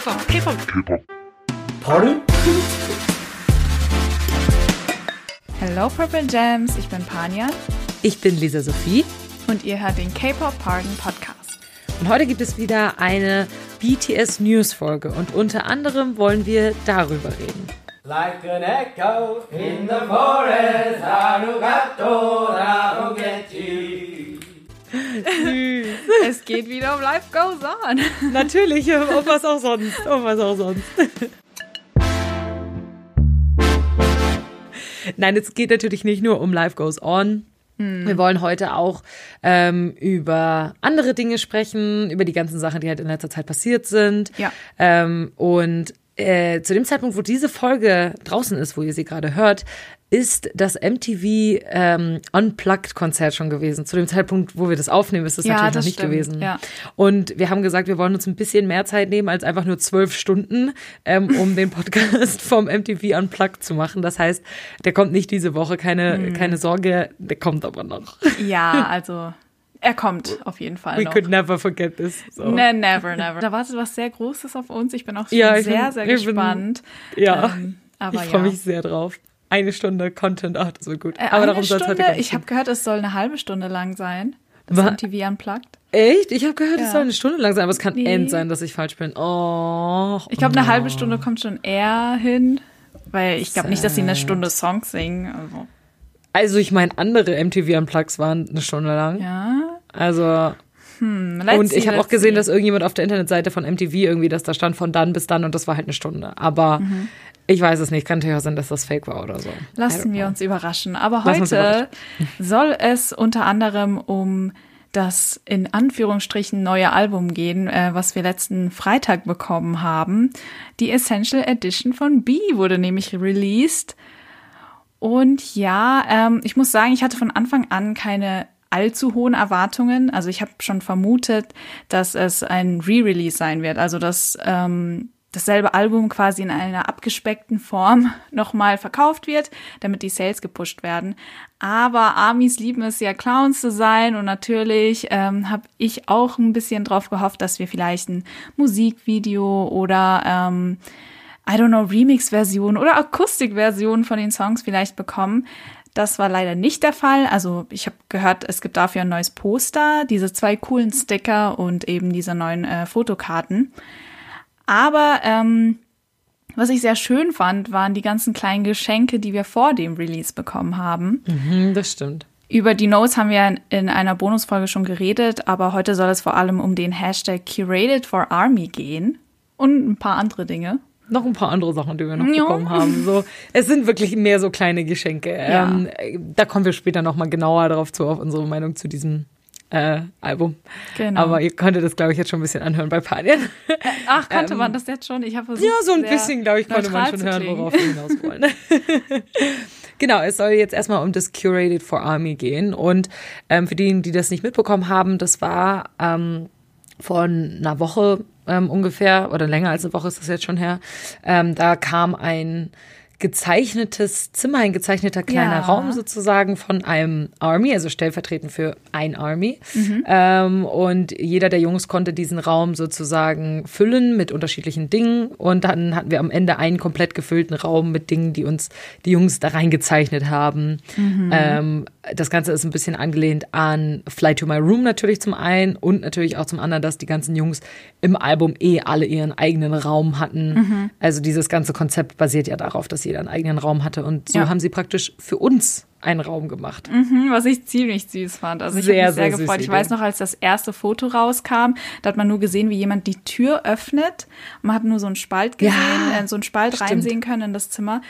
K-Pop, K-Pop. K-Pop. Pardon? Hello Purple Gems, ich bin Panja Ich bin Lisa Sophie und ihr hört den K-Pop Pardon Podcast. und heute gibt es wieder eine BTS News Folge und unter anderem wollen wir darüber reden. Like an echo in the forest, Arugato, Es geht wieder um Life Goes On. Natürlich, um was auch sonst, um was auch sonst. Nein, es geht natürlich nicht nur um Life Goes On. Wir wollen heute auch ähm, über andere Dinge sprechen, über die ganzen Sachen, die halt in letzter Zeit passiert sind. Ja. Ähm, und äh, zu dem Zeitpunkt, wo diese Folge draußen ist, wo ihr sie gerade hört, ist das MTV ähm, Unplugged-Konzert schon gewesen. Zu dem Zeitpunkt, wo wir das aufnehmen, ist das Ja, natürlich das noch nicht stimmt, gewesen. ja. Und wir haben gesagt, wir wollen uns ein bisschen mehr Zeit nehmen als einfach nur zwölf Stunden, ähm, um den Podcast vom MTV Unplugged zu machen. Das heißt, der kommt nicht diese Woche, keine, Mhm. keine Sorge, der kommt aber noch. Ja, also er kommt auf jeden Fall We noch. could never forget this. So. Ne, never, never. Da wartet was sehr Großes auf uns. Ich bin auch Ja, ich sehr, bin- sehr ich bin- gespannt. Ja, Ähm, aber ich freue ja. mich sehr drauf. Eine Stunde Content, ach, das wird gut. Äh, aber darum soll es heute ich habe gehört, es soll eine halbe Stunde lang sein. Das MTV Unplugged. Echt? Ich habe gehört, es Ja. soll eine Stunde lang sein, aber es kann Nee. end sein, dass ich falsch bin. Oh. Ich glaube, eine halbe Stunde kommt schon eher hin. Weil ich glaube nicht, dass sie eine. Stunde Songs singen. Also, Also ich meine, andere MTV Unplugs waren eine Stunde lang. ja. Also Let's und ich habe auch gesehen, dass irgendjemand auf der Internetseite von MTV irgendwie, dass da stand von dann bis dann und das war halt eine Stunde. Aber Mhm. Ich weiß es nicht. Kann natürlich auch sein, dass das Fake war oder so. Lassen wir uns überraschen. Aber heute soll es unter anderem um das in Anführungsstrichen neue Album gehen, äh, was wir letzten Freitag bekommen haben. Die Essential Edition von B wurde nämlich released. Und ja, ähm, ich muss sagen, ich hatte von Anfang an keine allzu hohen Erwartungen. Also ich habe schon vermutet, dass es ein Re-Release sein wird. Also dass ähm, dasselbe Album quasi in einer abgespeckten Form nochmal verkauft wird, damit die Sales gepusht werden. Aber Armies lieben es ja, Clowns zu sein und natürlich ähm, habe ich auch ein bisschen drauf gehofft, dass wir vielleicht ein Musikvideo oder ähm, I don't know, Remix-Version oder Akustik-Version von den Songs vielleicht bekommen. Das war leider nicht der Fall. Also ich habe gehört, es gibt dafür ein neues Poster, diese zwei coolen Sticker und eben diese neuen äh, Fotokarten. Aber ähm, was ich sehr schön fand, waren die ganzen kleinen Geschenke, die wir vor dem Release bekommen haben. Hm, das stimmt. Über die Notes haben wir in einer Bonusfolge schon geredet, aber heute soll es vor allem um den Hashtag Curated for Army gehen und ein paar andere Dinge. Noch ein paar andere Sachen, die wir noch Ja. bekommen haben. So, es sind wirklich mehr so kleine Geschenke. Ja. Ähm, da kommen wir später noch mal genauer darauf zu, auf unsere Meinung zu diesem äh, Album. Genau. Aber ihr konntet das, glaube ich, jetzt schon ein bisschen anhören bei Panien. Ach, konnte man das jetzt schon? Ich habe Ja, so ein bisschen, glaube ich, konnte man schon hören, worauf wir hinaus wollen. genau, es soll jetzt erstmal um das Curated for Army gehen. Und ähm, für diejenigen, die das nicht mitbekommen haben, das war ähm, vor einer Woche ähm, ungefähr, oder länger als eine Woche ist das jetzt schon her, ähm, da kam ein gezeichnetes Zimmer, ein gezeichneter kleiner Ja. Raum sozusagen von einem Army, also stellvertretend für ein Army. Mhm. Ähm, und jeder der Jungs konnte diesen Raum sozusagen füllen mit unterschiedlichen Dingen. Und dann hatten wir am Ende einen komplett gefüllten Raum mit Dingen, die uns die Jungs da reingezeichnet haben. Mhm. Ähm, das Ganze ist ein bisschen angelehnt an Fly to My Room natürlich zum einen und natürlich auch zum anderen, dass die ganzen Jungs im Album eh alle ihren eigenen Raum hatten. Mhm. Also dieses ganze Konzept basiert ja darauf, dass jeder einen eigenen Raum hatte. Und so Ja. haben sie praktisch für uns einen Raum gemacht. Mhm, was ich ziemlich süß fand. Also ich habe mich sehr, sehr gefreut. Ich Idee. weiß noch, als das erste Foto rauskam, da hat man nur gesehen, wie jemand die Tür öffnet. Man hat nur so einen Spalt gesehen, Ja, äh, so einen Spalt stimmt. reinsehen können in das Zimmer.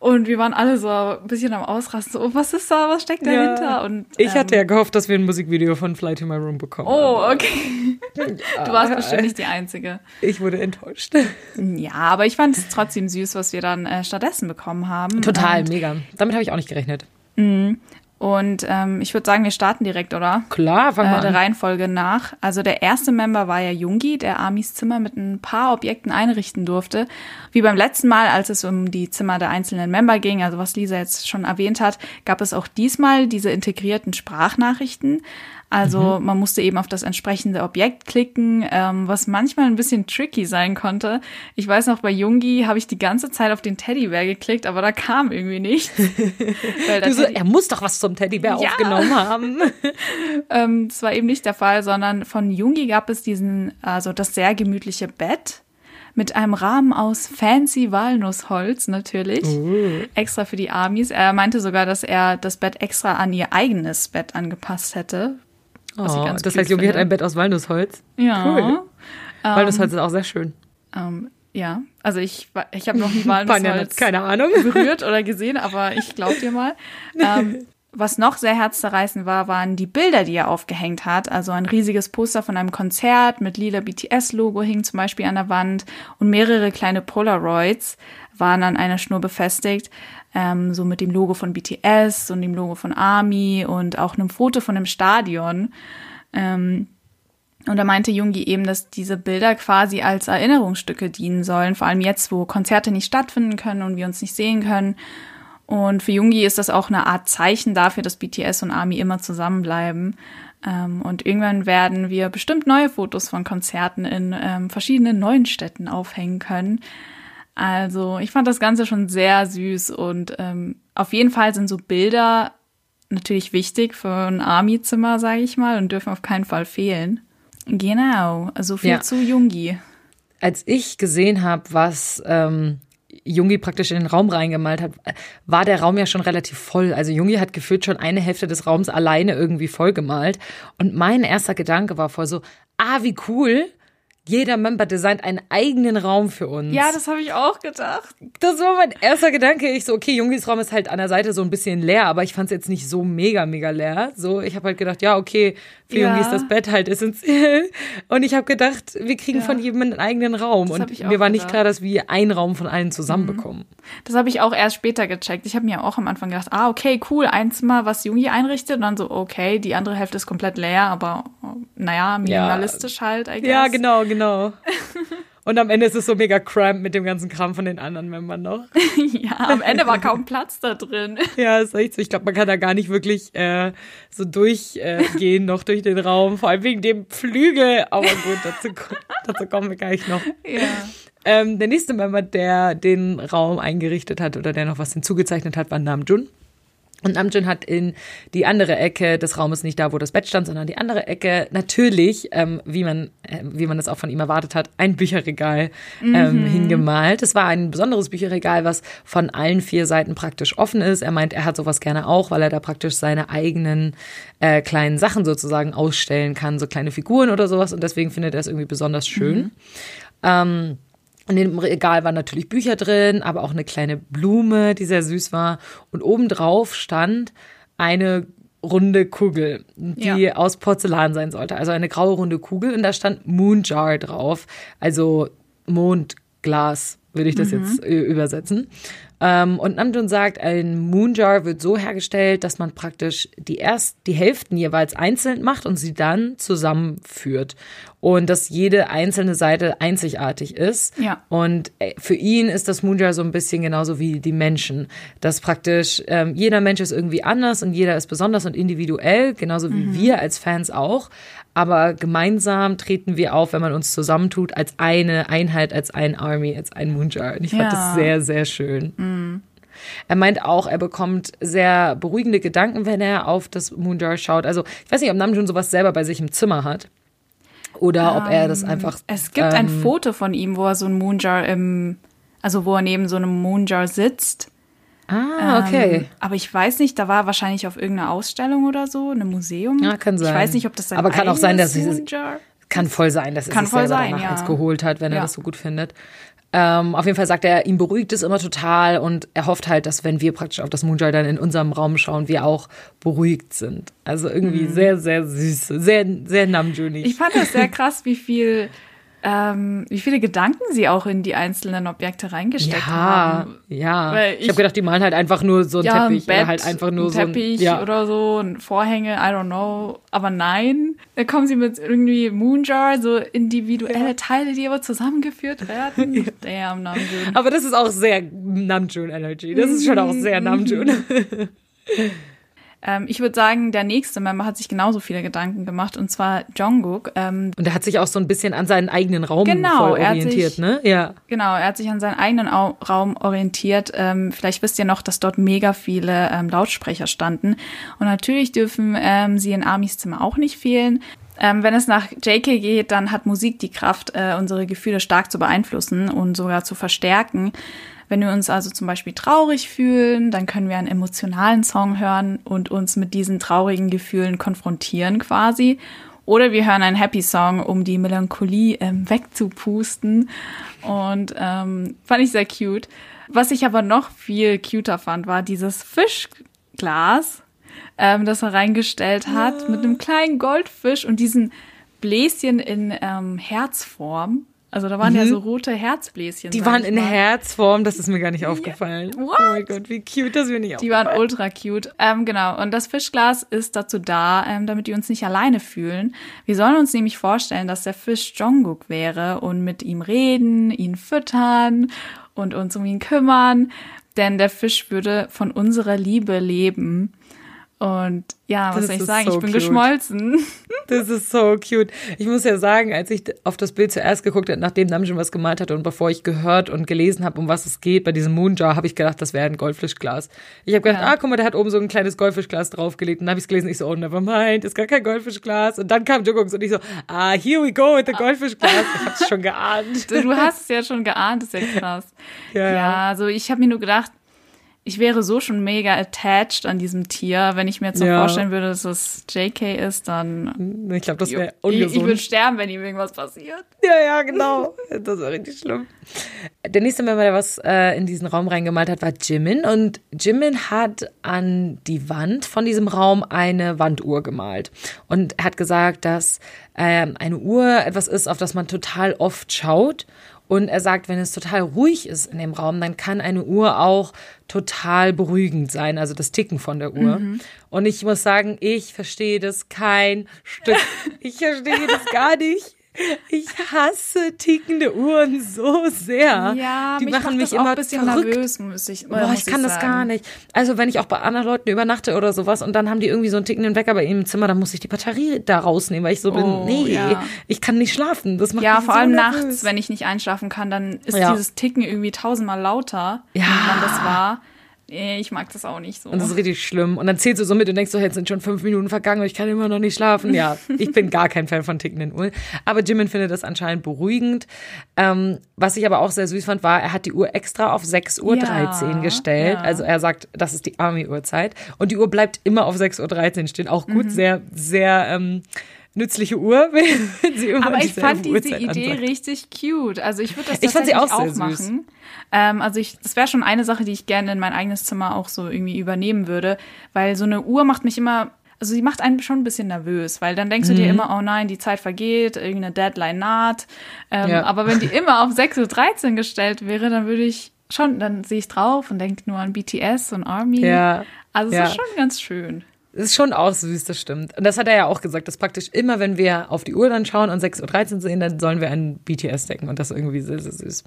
Und wir waren alle so ein bisschen am Ausrasten. So, oh, was ist da? Was steckt dahinter? Und, ich hatte ja ähm, gehofft, dass wir ein Musikvideo von Fly to My Room bekommen. Oh, okay. Du warst bestimmt nicht die Einzige. Ich wurde enttäuscht. Ja, aber ich fand es trotzdem süß, was wir dann äh, stattdessen bekommen haben. Total, Und, mega. Damit habe ich auch nicht gerechnet. Und ähm, ich würde sagen, wir starten direkt, oder? Klar, fangen äh, wir der an. Reihenfolge nach. Also der erste Member war ja Jungi, der Amis Zimmer mit ein paar Objekten einrichten durfte. Wie beim letzten Mal, als es um die Zimmer der einzelnen Member ging, also was Lisa jetzt schon erwähnt hat, gab es auch diesmal diese integrierten Sprachnachrichten. Also man musste eben auf das entsprechende Objekt klicken, ähm, was manchmal ein bisschen tricky sein konnte. Ich weiß noch, bei Jungi habe ich die ganze Zeit auf den Teddybär geklickt, aber da kam irgendwie nichts. So, er muss doch was zum Teddybär Ja. aufgenommen haben. ähm, das war eben nicht der Fall, sondern von Jungi gab es diesen, also das sehr gemütliche Bett mit einem Rahmen aus fancy Walnussholz natürlich, extra für die Amis. Er meinte sogar, dass er das Bett extra an ihr eigenes Bett angepasst hätte. Oh, das cute heißt, Jungi hat ein Bett aus Walnussholz. Ja. Cool. Walnussholz ist auch sehr schön. Ähm, ja, also ich, ich habe noch nie Walnussholz keine Ahnung. berührt oder gesehen, aber ich glaub dir mal. Ähm, was noch sehr herzzerreißend war, waren die Bilder, die er aufgehängt hat. Also ein riesiges Poster von einem Konzert mit lila BTS-Logo hing zum Beispiel an der Wand und mehrere kleine Polaroids waren an einer Schnur befestigt, ähm, so mit dem Logo von BTS und dem Logo von ARMY und auch einem Foto von dem Stadion. Ähm, und da meinte Jungi eben, dass diese Bilder quasi als Erinnerungsstücke dienen sollen, vor allem jetzt, wo Konzerte nicht stattfinden können und wir uns nicht sehen können. Und für Jungi ist das auch eine Art Zeichen dafür, dass BTS und ARMY immer zusammenbleiben. Ähm, und irgendwann werden wir bestimmt neue Fotos von Konzerten in ähm, verschiedenen neuen Städten aufhängen können. Also ich fand das Ganze schon sehr süß und ähm, auf jeden Fall sind so Bilder natürlich wichtig für ein Army-Zimmer, sage ich mal, und dürfen auf keinen Fall fehlen. Genau, so viel Ja. zu Jungi. Als ich gesehen habe, was ähm, Jungi praktisch in den Raum reingemalt hat, war der Raum ja schon relativ voll. Also Jungi hat gefühlt schon eine Hälfte des Raums alleine irgendwie vollgemalt. Und mein erster Gedanke war voll so, ah, wie cool. Jeder Member designt einen eigenen Raum für uns. Ja, das habe ich auch gedacht. Das war mein erster Gedanke. Ich so, okay, Jungis Raum ist halt an der Seite so ein bisschen leer, aber ich fand es jetzt nicht so mega, mega leer. So, ich habe halt gedacht, ja, okay, für Ja. Jungi ist das Bett halt essentiell. Und ich habe gedacht, wir kriegen Ja. von jedem einen eigenen Raum. Das Und mir war nicht gedacht. klar, dass wir einen Raum von allen zusammen bekommen. Das habe ich auch erst später gecheckt. Ich habe mir auch am Anfang gedacht, ah, okay, cool, ein Zimmer, was Jungi einrichtet. Und dann so, okay, die andere Hälfte ist komplett leer, aber naja, minimalistisch halt, I guess. Ja, genau, genau. Und am Ende ist es so mega cramped mit dem ganzen Kram von den anderen Membern noch. ja, am Ende war kaum Platz da drin. Ja, ist echt so. Ich glaube, man kann da gar nicht wirklich äh, so durchgehen äh, noch durch den Raum. Vor allem wegen dem Flügel. Aber gut, dazu, dazu kommen wir gleich noch. Ja. Ähm, der nächste Member, der den Raum eingerichtet hat oder der noch was hinzugezeichnet hat, war Namjoon. Und Namjoon hat in die andere Ecke des Raumes, nicht da, wo das Bett stand, sondern die andere Ecke, natürlich, ähm, wie man, äh, wie man das auch von ihm erwartet hat, ein Bücherregal ähm, hingemalt. Es war ein besonderes Bücherregal, was von allen vier Seiten praktisch offen ist. Er meint, er hat sowas gerne auch, weil er da praktisch seine eigenen äh, kleinen Sachen sozusagen ausstellen kann, so kleine Figuren oder sowas. Und deswegen findet er es irgendwie besonders schön. Ähm, in dem Regal waren natürlich Bücher drin, aber auch eine kleine Blume, die sehr süß war. Und obendrauf stand eine runde Kugel, die Ja. aus Porzellan sein sollte. Also eine graue runde Kugel und da stand Moonjar drauf. Also Mondglas, würde ich das jetzt äh, übersetzen. Ähm, und Namjoon sagt, ein Moonjar wird so hergestellt, dass man praktisch die erst die Hälften jeweils einzeln macht und sie dann zusammenführt. Und dass jede einzelne Seite einzigartig ist. Ja. Und äh, für ihn ist das Moonjar so ein bisschen genauso wie die Menschen. Dass praktisch ähm, jeder Mensch ist irgendwie anders und jeder ist besonders und individuell, genauso wie wir als Fans auch. Aber gemeinsam treten wir auf, wenn man uns zusammentut, als eine Einheit, als ein Army, als ein Moonjar. Und ich fand Ja. das sehr, sehr schön. Er meint auch, er bekommt sehr beruhigende Gedanken, wenn er auf das Moonjar schaut. Also ich weiß nicht, ob Namjoon sowas selber bei sich im Zimmer hat. Oder ob er das einfach. Es gibt ein ähm, Foto von ihm, wo er so ein Moonjar im, also wo er neben so einem Moonjar sitzt. Ah, okay. Ähm, aber ich weiß nicht, da war er wahrscheinlich auf irgendeiner Ausstellung oder so, einem Museum. Ja, kann sein. Ich weiß nicht, ob das sein Aber kann auch sein, dass Moonjar Kann voll sein, dass er Kann sich voll selber sein, danach ja. eins geholt hat, wenn er Ja. das so gut findet. Ähm, auf jeden Fall sagt er, ihn beruhigt es immer total und er hofft halt, dass wenn wir praktisch auf das Moonjar dann in unserem Raum schauen, wir auch beruhigt sind. Also irgendwie sehr, sehr süß, sehr, sehr Namjoonig. Mhm. Ich fand das sehr krass, wie viel, ähm, wie viele Gedanken sie auch in die einzelnen Objekte reingesteckt ja, haben. ja. Weil Ich, ich- habe gedacht, die malen halt einfach nur so einen Ja, Teppich ein Bett, oder halt einfach nur ein so ein Teppich ja. oder so, ein Vorhänge, I don't know. Aber nein, da kommen sie mit irgendwie Moonjar, so individuelle Teile, die aber zusammengeführt werden. Damn, Namjoon. Aber das ist auch sehr Namjoon Energy. Das ist schon auch Mhm. sehr Namjoon. Ähm, ich würde sagen, der nächste Member hat sich genauso viele Gedanken gemacht, und zwar Jungkook. Ähm, Und er hat sich auch so ein bisschen an seinen eigenen Raum Genau, er orientiert, sich- ne? Ja. Genau, er hat sich an seinen eigenen Au Raum orientiert. Ähm, vielleicht wisst ihr noch, dass dort mega viele ähm, Lautsprecher standen. Und natürlich dürfen ähm, sie in Amis Zimmer auch nicht fehlen. Ähm, wenn es nach JK geht, dann hat Musik die Kraft, äh, unsere Gefühle stark zu beeinflussen und sogar zu verstärken. Wenn wir uns also zum Beispiel traurig fühlen, dann können wir einen emotionalen Song hören und uns mit diesen traurigen Gefühlen konfrontieren quasi. Oder wir hören einen Happy Song, um die Melancholie ähm, wegzupusten. Und ähm, fand ich sehr cute. Was ich aber noch viel cuter fand, war dieses Fischglas, ähm, das er reingestellt hat, mit einem kleinen Goldfisch und diesen Bläschen in ähm, Herzform. Also da waren ja so rote Herzbläschen. Mhm. Die waren in mal. Herzform, das ist mir gar nicht aufgefallen. What? Oh mein Gott, wie cute, das mir nicht Die waren ultra cute. Ähm, genau. Und das Fischglas ist dazu da, ähm, damit wir uns nicht alleine fühlen. Wir sollen uns nämlich vorstellen, dass der Fisch Jungkook wäre und mit ihm reden, ihn füttern und uns um ihn kümmern. Denn der Fisch würde von unserer Liebe leben. Und ja, was Das soll ich sagen? so ich bin cute. geschmolzen. Das ist so cute. Ich muss ja sagen, als ich auf das Bild zuerst geguckt habe, nachdem Namjoon was gemalt hatte und bevor ich gehört und gelesen habe, um was es geht bei diesem Moonjar, habe ich gedacht, das wäre ein Goldfischglas. Ich habe gedacht, Ja. ah, guck mal, der hat oben so ein kleines Goldfischglas draufgelegt. Und dann habe ich es gelesen, ich so, oh, never mind, ist gar kein Goldfischglas. Und dann kam Jungkook und ich so, ah, here we go with the Goldfischglas. Ich habe es schon geahnt. Du hast es ja schon geahnt, ist ja krass. Ja, ja, ja. also ich habe mir nur gedacht, ich wäre so schon mega attached an diesem Tier. Wenn ich mir jetzt so Ja. vorstellen würde, dass es JK ist, dann Ich glaube, das wäre ich, ich ungesund. würde sterben, wenn ihm irgendwas passiert. Ja, ja, genau. Das war richtig schlimm. Der nächste Member, der was äh, in diesen Raum reingemalt hat, war Jimin. Und Jimin hat an die Wand von diesem Raum eine Wanduhr gemalt. Und hat gesagt, dass ähm, eine Uhr etwas ist, auf das man total oft schaut. Und er sagt, wenn es total ruhig ist in dem Raum, dann kann eine Uhr auch total beruhigend sein, also das Ticken von der Uhr. Und ich muss sagen, ich verstehe das kein Stück. Ich verstehe das gar nicht. Ich hasse tickende Uhren so sehr. Ja, die mich machen mich das immer ein bisschen verrückt. nervös, muss ich Boah, ich kann das sagen. gar nicht. Also wenn ich auch bei anderen Leuten übernachte oder sowas und dann haben die irgendwie so einen tickenden Wecker bei ihnen im Zimmer, dann muss ich die Batterie da rausnehmen, weil ich so bin, Oh, nee, ja. ich kann nicht schlafen. Das macht Ja, mich vor so allem nervös. nachts, wenn ich nicht einschlafen kann, dann ist Ja. dieses Ticken irgendwie tausendmal lauter, Ja. wie man das war. Nee, Ich mag das auch nicht so. Und das ist richtig schlimm. Und dann zählst du so mit und denkst so, jetzt sind schon fünf Minuten vergangen und ich kann immer noch nicht schlafen. Ja, ich bin gar kein Fan von tickenden Uhren. Aber Jimin findet das anscheinend beruhigend. Ähm, was ich aber auch sehr süß fand, war, er hat die Uhr extra auf 6.13 Uhr Ja, gestellt. ja. Also er sagt, das ist die Army-Uhrzeit. Und die Uhr bleibt immer auf 6.13 Uhr stehen. Auch Mhm. gut, sehr, sehr ähm, nützliche Uhr, wenn, sie immer Aber ich fand diese Uhrzeit Idee ansagt. richtig cute. Also ich würde das Ich fand sie tatsächlich auch süß. machen. Ähm, also ich, das wäre schon eine Sache, die ich gerne in mein eigenes Zimmer auch so irgendwie übernehmen würde, weil so eine Uhr macht mich immer, also sie macht einen schon ein bisschen nervös, weil dann denkst du Mhm. dir immer, oh nein, die Zeit vergeht, irgendeine Deadline naht. Ähm, Ja. Aber wenn die immer auf 6.13 Uhr gestellt wäre, dann würde ich schon, dann sehe ich drauf und denke nur an BTS und Army. Ja. Also es Ja. ist schon ganz schön. Das ist schon auch süß, das stimmt. Und das hat er ja auch gesagt, dass praktisch immer, wenn wir auf die Uhr dann schauen und 6.13 Uhr sehen, dann sollen wir an BTS denken. Und das ist irgendwie sehr, sehr süß.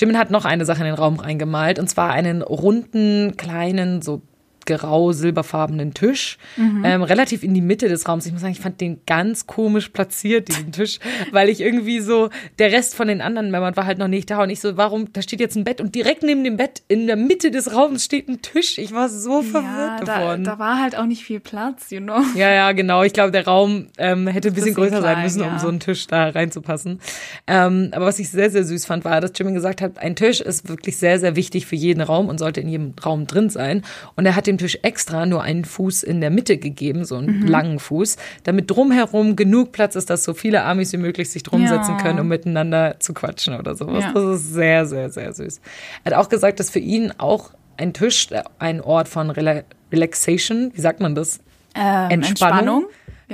Jimin hat noch eine Sache in den Raum reingemalt, und zwar einen runden, kleinen, so grau-silberfarbenen Tisch, ähm, relativ in die Mitte des Raums. Ich muss sagen, ich fand den ganz komisch platziert, diesen Tisch, weil ich irgendwie so, der Rest von den anderen Männern war halt noch nicht da und ich so, warum, da steht jetzt ein Bett und direkt neben dem Bett in der Mitte des Raums steht ein Tisch. Ich war so verwirrt Ja, da, davon. da war halt auch nicht viel Platz, you know. Ja, ja, genau. Ich glaube, der Raum ähm, hätte ein bisschen, Bisschen größer sein klein, müssen, um ja. so einen Tisch da reinzupassen. Ähm, aber was ich sehr, sehr süß fand, war, dass Jimin gesagt hat, ein Tisch ist wirklich sehr, sehr wichtig für jeden Raum und sollte in jedem Raum drin sein. Und er hat dem Tisch extra nur einen Fuß in der Mitte gegeben, so einen Mhm. langen Fuß, damit drumherum genug Platz ist, dass so viele Amis wie möglich sich drum Ja. setzen können, um miteinander zu quatschen oder sowas. Ja. Das ist sehr, sehr, sehr süß. Er hat auch gesagt, dass für ihn auch ein Tisch äh, ein Ort von Rela Relaxation, wie sagt man das? Ähm, Entspannung. Entspannung.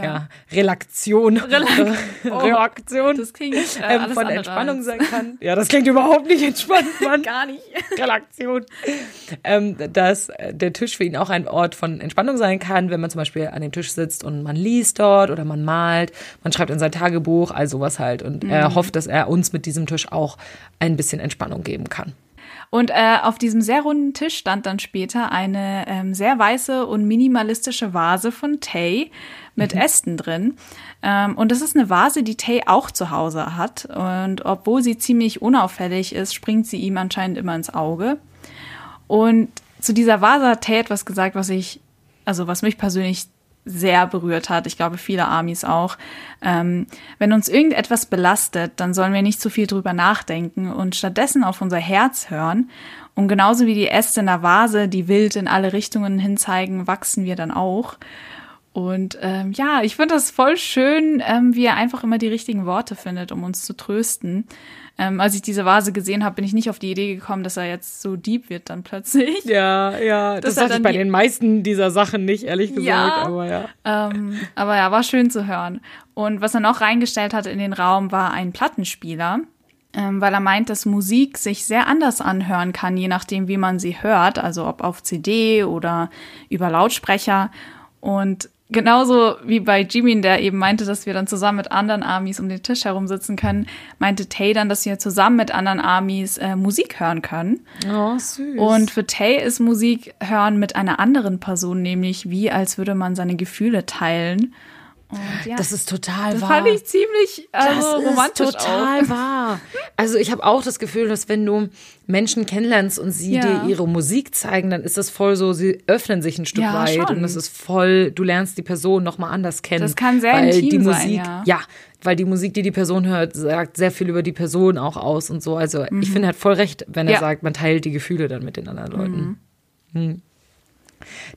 Ja, Relaktion. Reaktion. Das klingt äh, ähm, von Entspannung sein kann. Ja, das klingt überhaupt nicht entspannt, Mann. Gar nicht. Relaktion. Ähm, dass äh, der Tisch für ihn auch ein Ort von Entspannung sein kann, wenn man zum Beispiel an dem Tisch sitzt und man liest dort oder man malt, man schreibt in sein Tagebuch, all sowas halt. Und er hofft, dass er uns mit diesem Tisch auch ein bisschen Entspannung geben kann. Und äh, auf diesem sehr runden Tisch stand dann später eine ähm, sehr weiße und minimalistische Vase von Tay mit mhm. Ästen drin. Ähm, und das ist eine Vase, die Tay auch zu Hause hat. Und obwohl sie ziemlich unauffällig ist, springt sie ihm anscheinend immer ins Auge. Und zu dieser Vase hat Tay etwas gesagt, was ich, also was mich persönlich sehr berührt hat. Ich glaube, viele Amis auch. Ähm, wenn uns irgendetwas belastet, dann sollen wir nicht zu viel drüber nachdenken und stattdessen auf unser Herz hören. Und genauso wie die Äste in der Vase, die wild in alle Richtungen hinzeigen, wachsen wir dann auch. Und ähm, ja, ich finde das voll schön, ähm, wie er einfach immer die richtigen Worte findet, um uns zu trösten. Ähm, als ich diese Vase gesehen habe, bin ich nicht auf die Idee gekommen, dass er jetzt so deep wird dann plötzlich. Ja, ja, das hatte ich bei den meisten dieser Sachen nicht, ehrlich gesagt, ja, aber ja. Ähm, aber ja, war schön zu hören. Und was er noch reingestellt hatte in den Raum, war ein Plattenspieler. Ähm, weil er meint, dass Musik sich sehr anders anhören kann, je nachdem, wie man sie hört, also ob auf CD oder über Lautsprecher. Und genauso wie bei Jimin, der eben meinte, dass wir dann zusammen mit anderen Armies um den Tisch herum sitzen können, meinte Tay dann, dass wir zusammen mit anderen Armies äh, Musik hören können. Oh, süß. Und für Tay ist Musik hören mit einer anderen Person nämlich wie, als würde man seine Gefühle teilen. Ja, das ist total das wahr. fand ich ziemlich also, das romantisch. Ist total auch. wahr. Also ich habe auch das Gefühl, dass wenn du Menschen kennenlernst und sie ja. dir ihre Musik zeigen, dann ist das voll so, sie öffnen sich ein Stück ja, weit schon. und es ist voll, du lernst die Person noch mal anders kennen. Das kann sehr weil intim die Musik, sein, ja. ja, weil die Musik, die die Person hört, sagt sehr viel über die Person auch aus und so. Also mhm. ich finde, er hat voll recht, wenn er sagt, man teilt die Gefühle dann mit den anderen Leuten. Mhm. Mhm.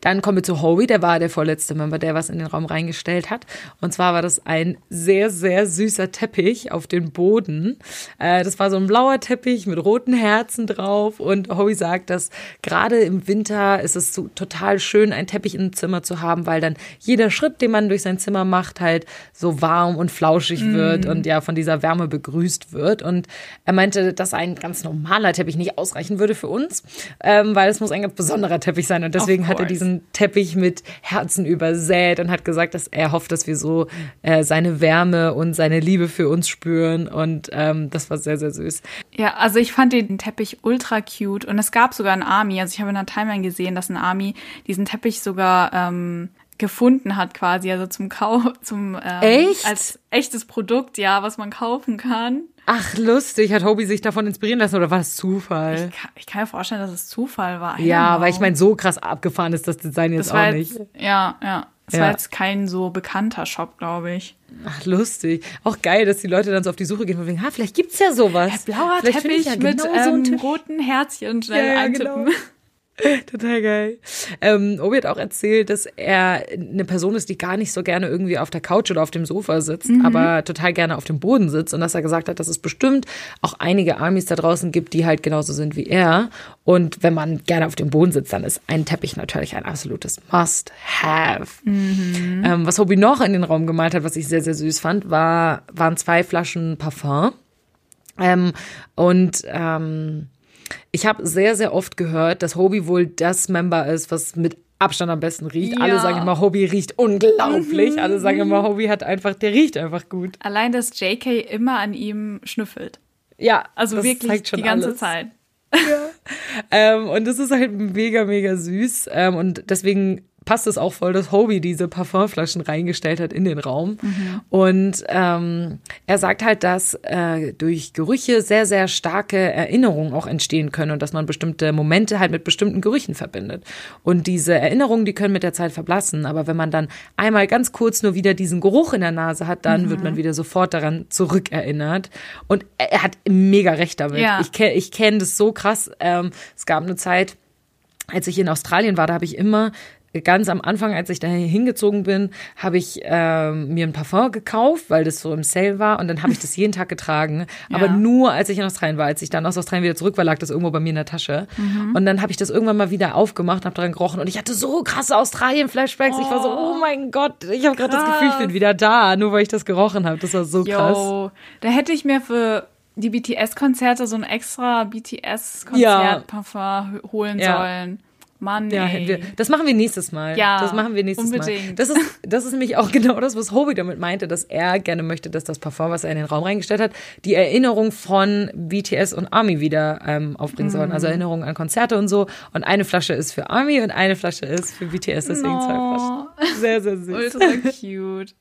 Dann kommen wir zu Howie, der war der vorletzte Member, der was in den Raum reingestellt hat. Und zwar war das ein sehr, sehr süßer Teppich auf den Boden. Äh, das war so ein blauer Teppich mit roten Herzen drauf. Und Howie sagt, dass gerade im Winter ist es so total schön, einen Teppich im Zimmer zu haben, weil dann jeder Schritt, den man durch sein Zimmer macht, halt so warm und flauschig mm. wird und ja von dieser Wärme begrüßt wird. Und er meinte, dass ein ganz normaler Teppich nicht ausreichen würde für uns, ähm, weil es muss ein ganz besonderer Teppich sein. Und deswegen hat er diesen Teppich mit Herzen übersät und hat gesagt, dass er hofft, dass wir so äh, seine Wärme und seine Liebe für uns spüren. Und ähm, das war sehr, sehr süß. Ja, also ich fand den Teppich ultra cute. Und es gab sogar ein Army, also ich habe in der Timeline gesehen, dass ein Army diesen Teppich sogar ähm, gefunden hat quasi, also zum Kauf, zum ähm, Echt? als echtes Produkt, ja, was man kaufen kann. Ach, lustig. Hat Hobie sich davon inspirieren lassen oder war es Zufall? Ich kann, ich kann mir vorstellen, dass es Zufall war. Ja, weil ich meine, so krass abgefahren ist das Design jetzt das auch nicht. Jetzt, ja, ja. Es ja. war jetzt kein so bekannter Shop, glaube ich. Ach, lustig. Auch geil, dass die Leute dann so auf die Suche gehen und denken, ha, vielleicht gibt's ja sowas. Ja, blauer vielleicht Teppich ja mit genau ähm, so roten Herzchen schnell ja, ja, eintippen. Genau. Total geil. Ähm, Obi hat auch erzählt, dass er eine Person ist, die gar nicht so gerne irgendwie auf der Couch oder auf dem Sofa sitzt, mhm. aber total gerne auf dem Boden sitzt. Und dass er gesagt hat, dass es bestimmt auch einige Armies da draußen gibt, die halt genauso sind wie er. Und wenn man gerne auf dem Boden sitzt, dann ist ein Teppich natürlich ein absolutes Must-Have. Mhm. Ähm, was Obi noch in den Raum gemalt hat, was ich sehr, sehr süß fand, war, waren zwei Flaschen Parfum. Ähm, und ähm, ich habe sehr, sehr oft gehört, dass Hobie wohl das Member ist, was mit Abstand am besten riecht. Ja. Alle sagen immer, Hobie riecht unglaublich. Mhm. Alle sagen immer, Hobie hat einfach, der riecht einfach gut. Allein, dass JK immer an ihm schnüffelt. Ja, also wirklich die ganze alles. Zeit. Ja. ähm, und das ist halt mega, mega süß. Ähm, und deswegen passt es auch voll, dass Hobie diese Parfumflaschen reingestellt hat in den Raum. Mhm. Und ähm, er sagt halt, dass äh, durch Gerüche sehr, sehr starke Erinnerungen auch entstehen können und dass man bestimmte Momente halt mit bestimmten Gerüchen verbindet. Und diese Erinnerungen, die können mit der Zeit verblassen. Aber wenn man dann einmal ganz kurz nur wieder diesen Geruch in der Nase hat, dann mhm. wird man wieder sofort daran zurückerinnert. Und er hat mega recht damit. Ja. Ich, ich kenne das so krass. Ähm, es gab eine Zeit, als ich in Australien war, da habe ich immer ganz am Anfang, als ich da hingezogen bin, habe ich ähm, mir ein Parfum gekauft, weil das so im Sale war und dann habe ich das jeden Tag getragen. Ja. Aber nur, als ich in Australien war. Als ich dann aus Australien wieder zurück war, lag das irgendwo bei mir in der Tasche. Mhm. Und dann habe ich das irgendwann mal wieder aufgemacht, habe dran gerochen und ich hatte so krasse Australien-Flashbacks. Oh. Ich war so, oh mein Gott, ich habe gerade das Gefühl, ich bin wieder da, nur weil ich das gerochen habe. Das war so Yo, krass. Da hätte ich mir für die BTS-Konzerte so ein extra BTS-Konzert-Parfum ja. holen ja. sollen. Mann, Ja, wir, das machen wir nächstes Mal. Ja, das machen wir nächstes Mal. unbedingt. Das ist, das ist nämlich auch genau das, was Hobie damit meinte, dass er gerne möchte, dass das Parfum, was er in den Raum reingestellt hat, die Erinnerung von BTS und ARMY wieder ähm, aufbringen sollen. Mhm. Also Erinnerungen an Konzerte und so. Und eine Flasche ist für ARMY und eine Flasche ist für BTS. Deswegen zwei Oh. Flaschen. Sehr, sehr süß. Ultra cute.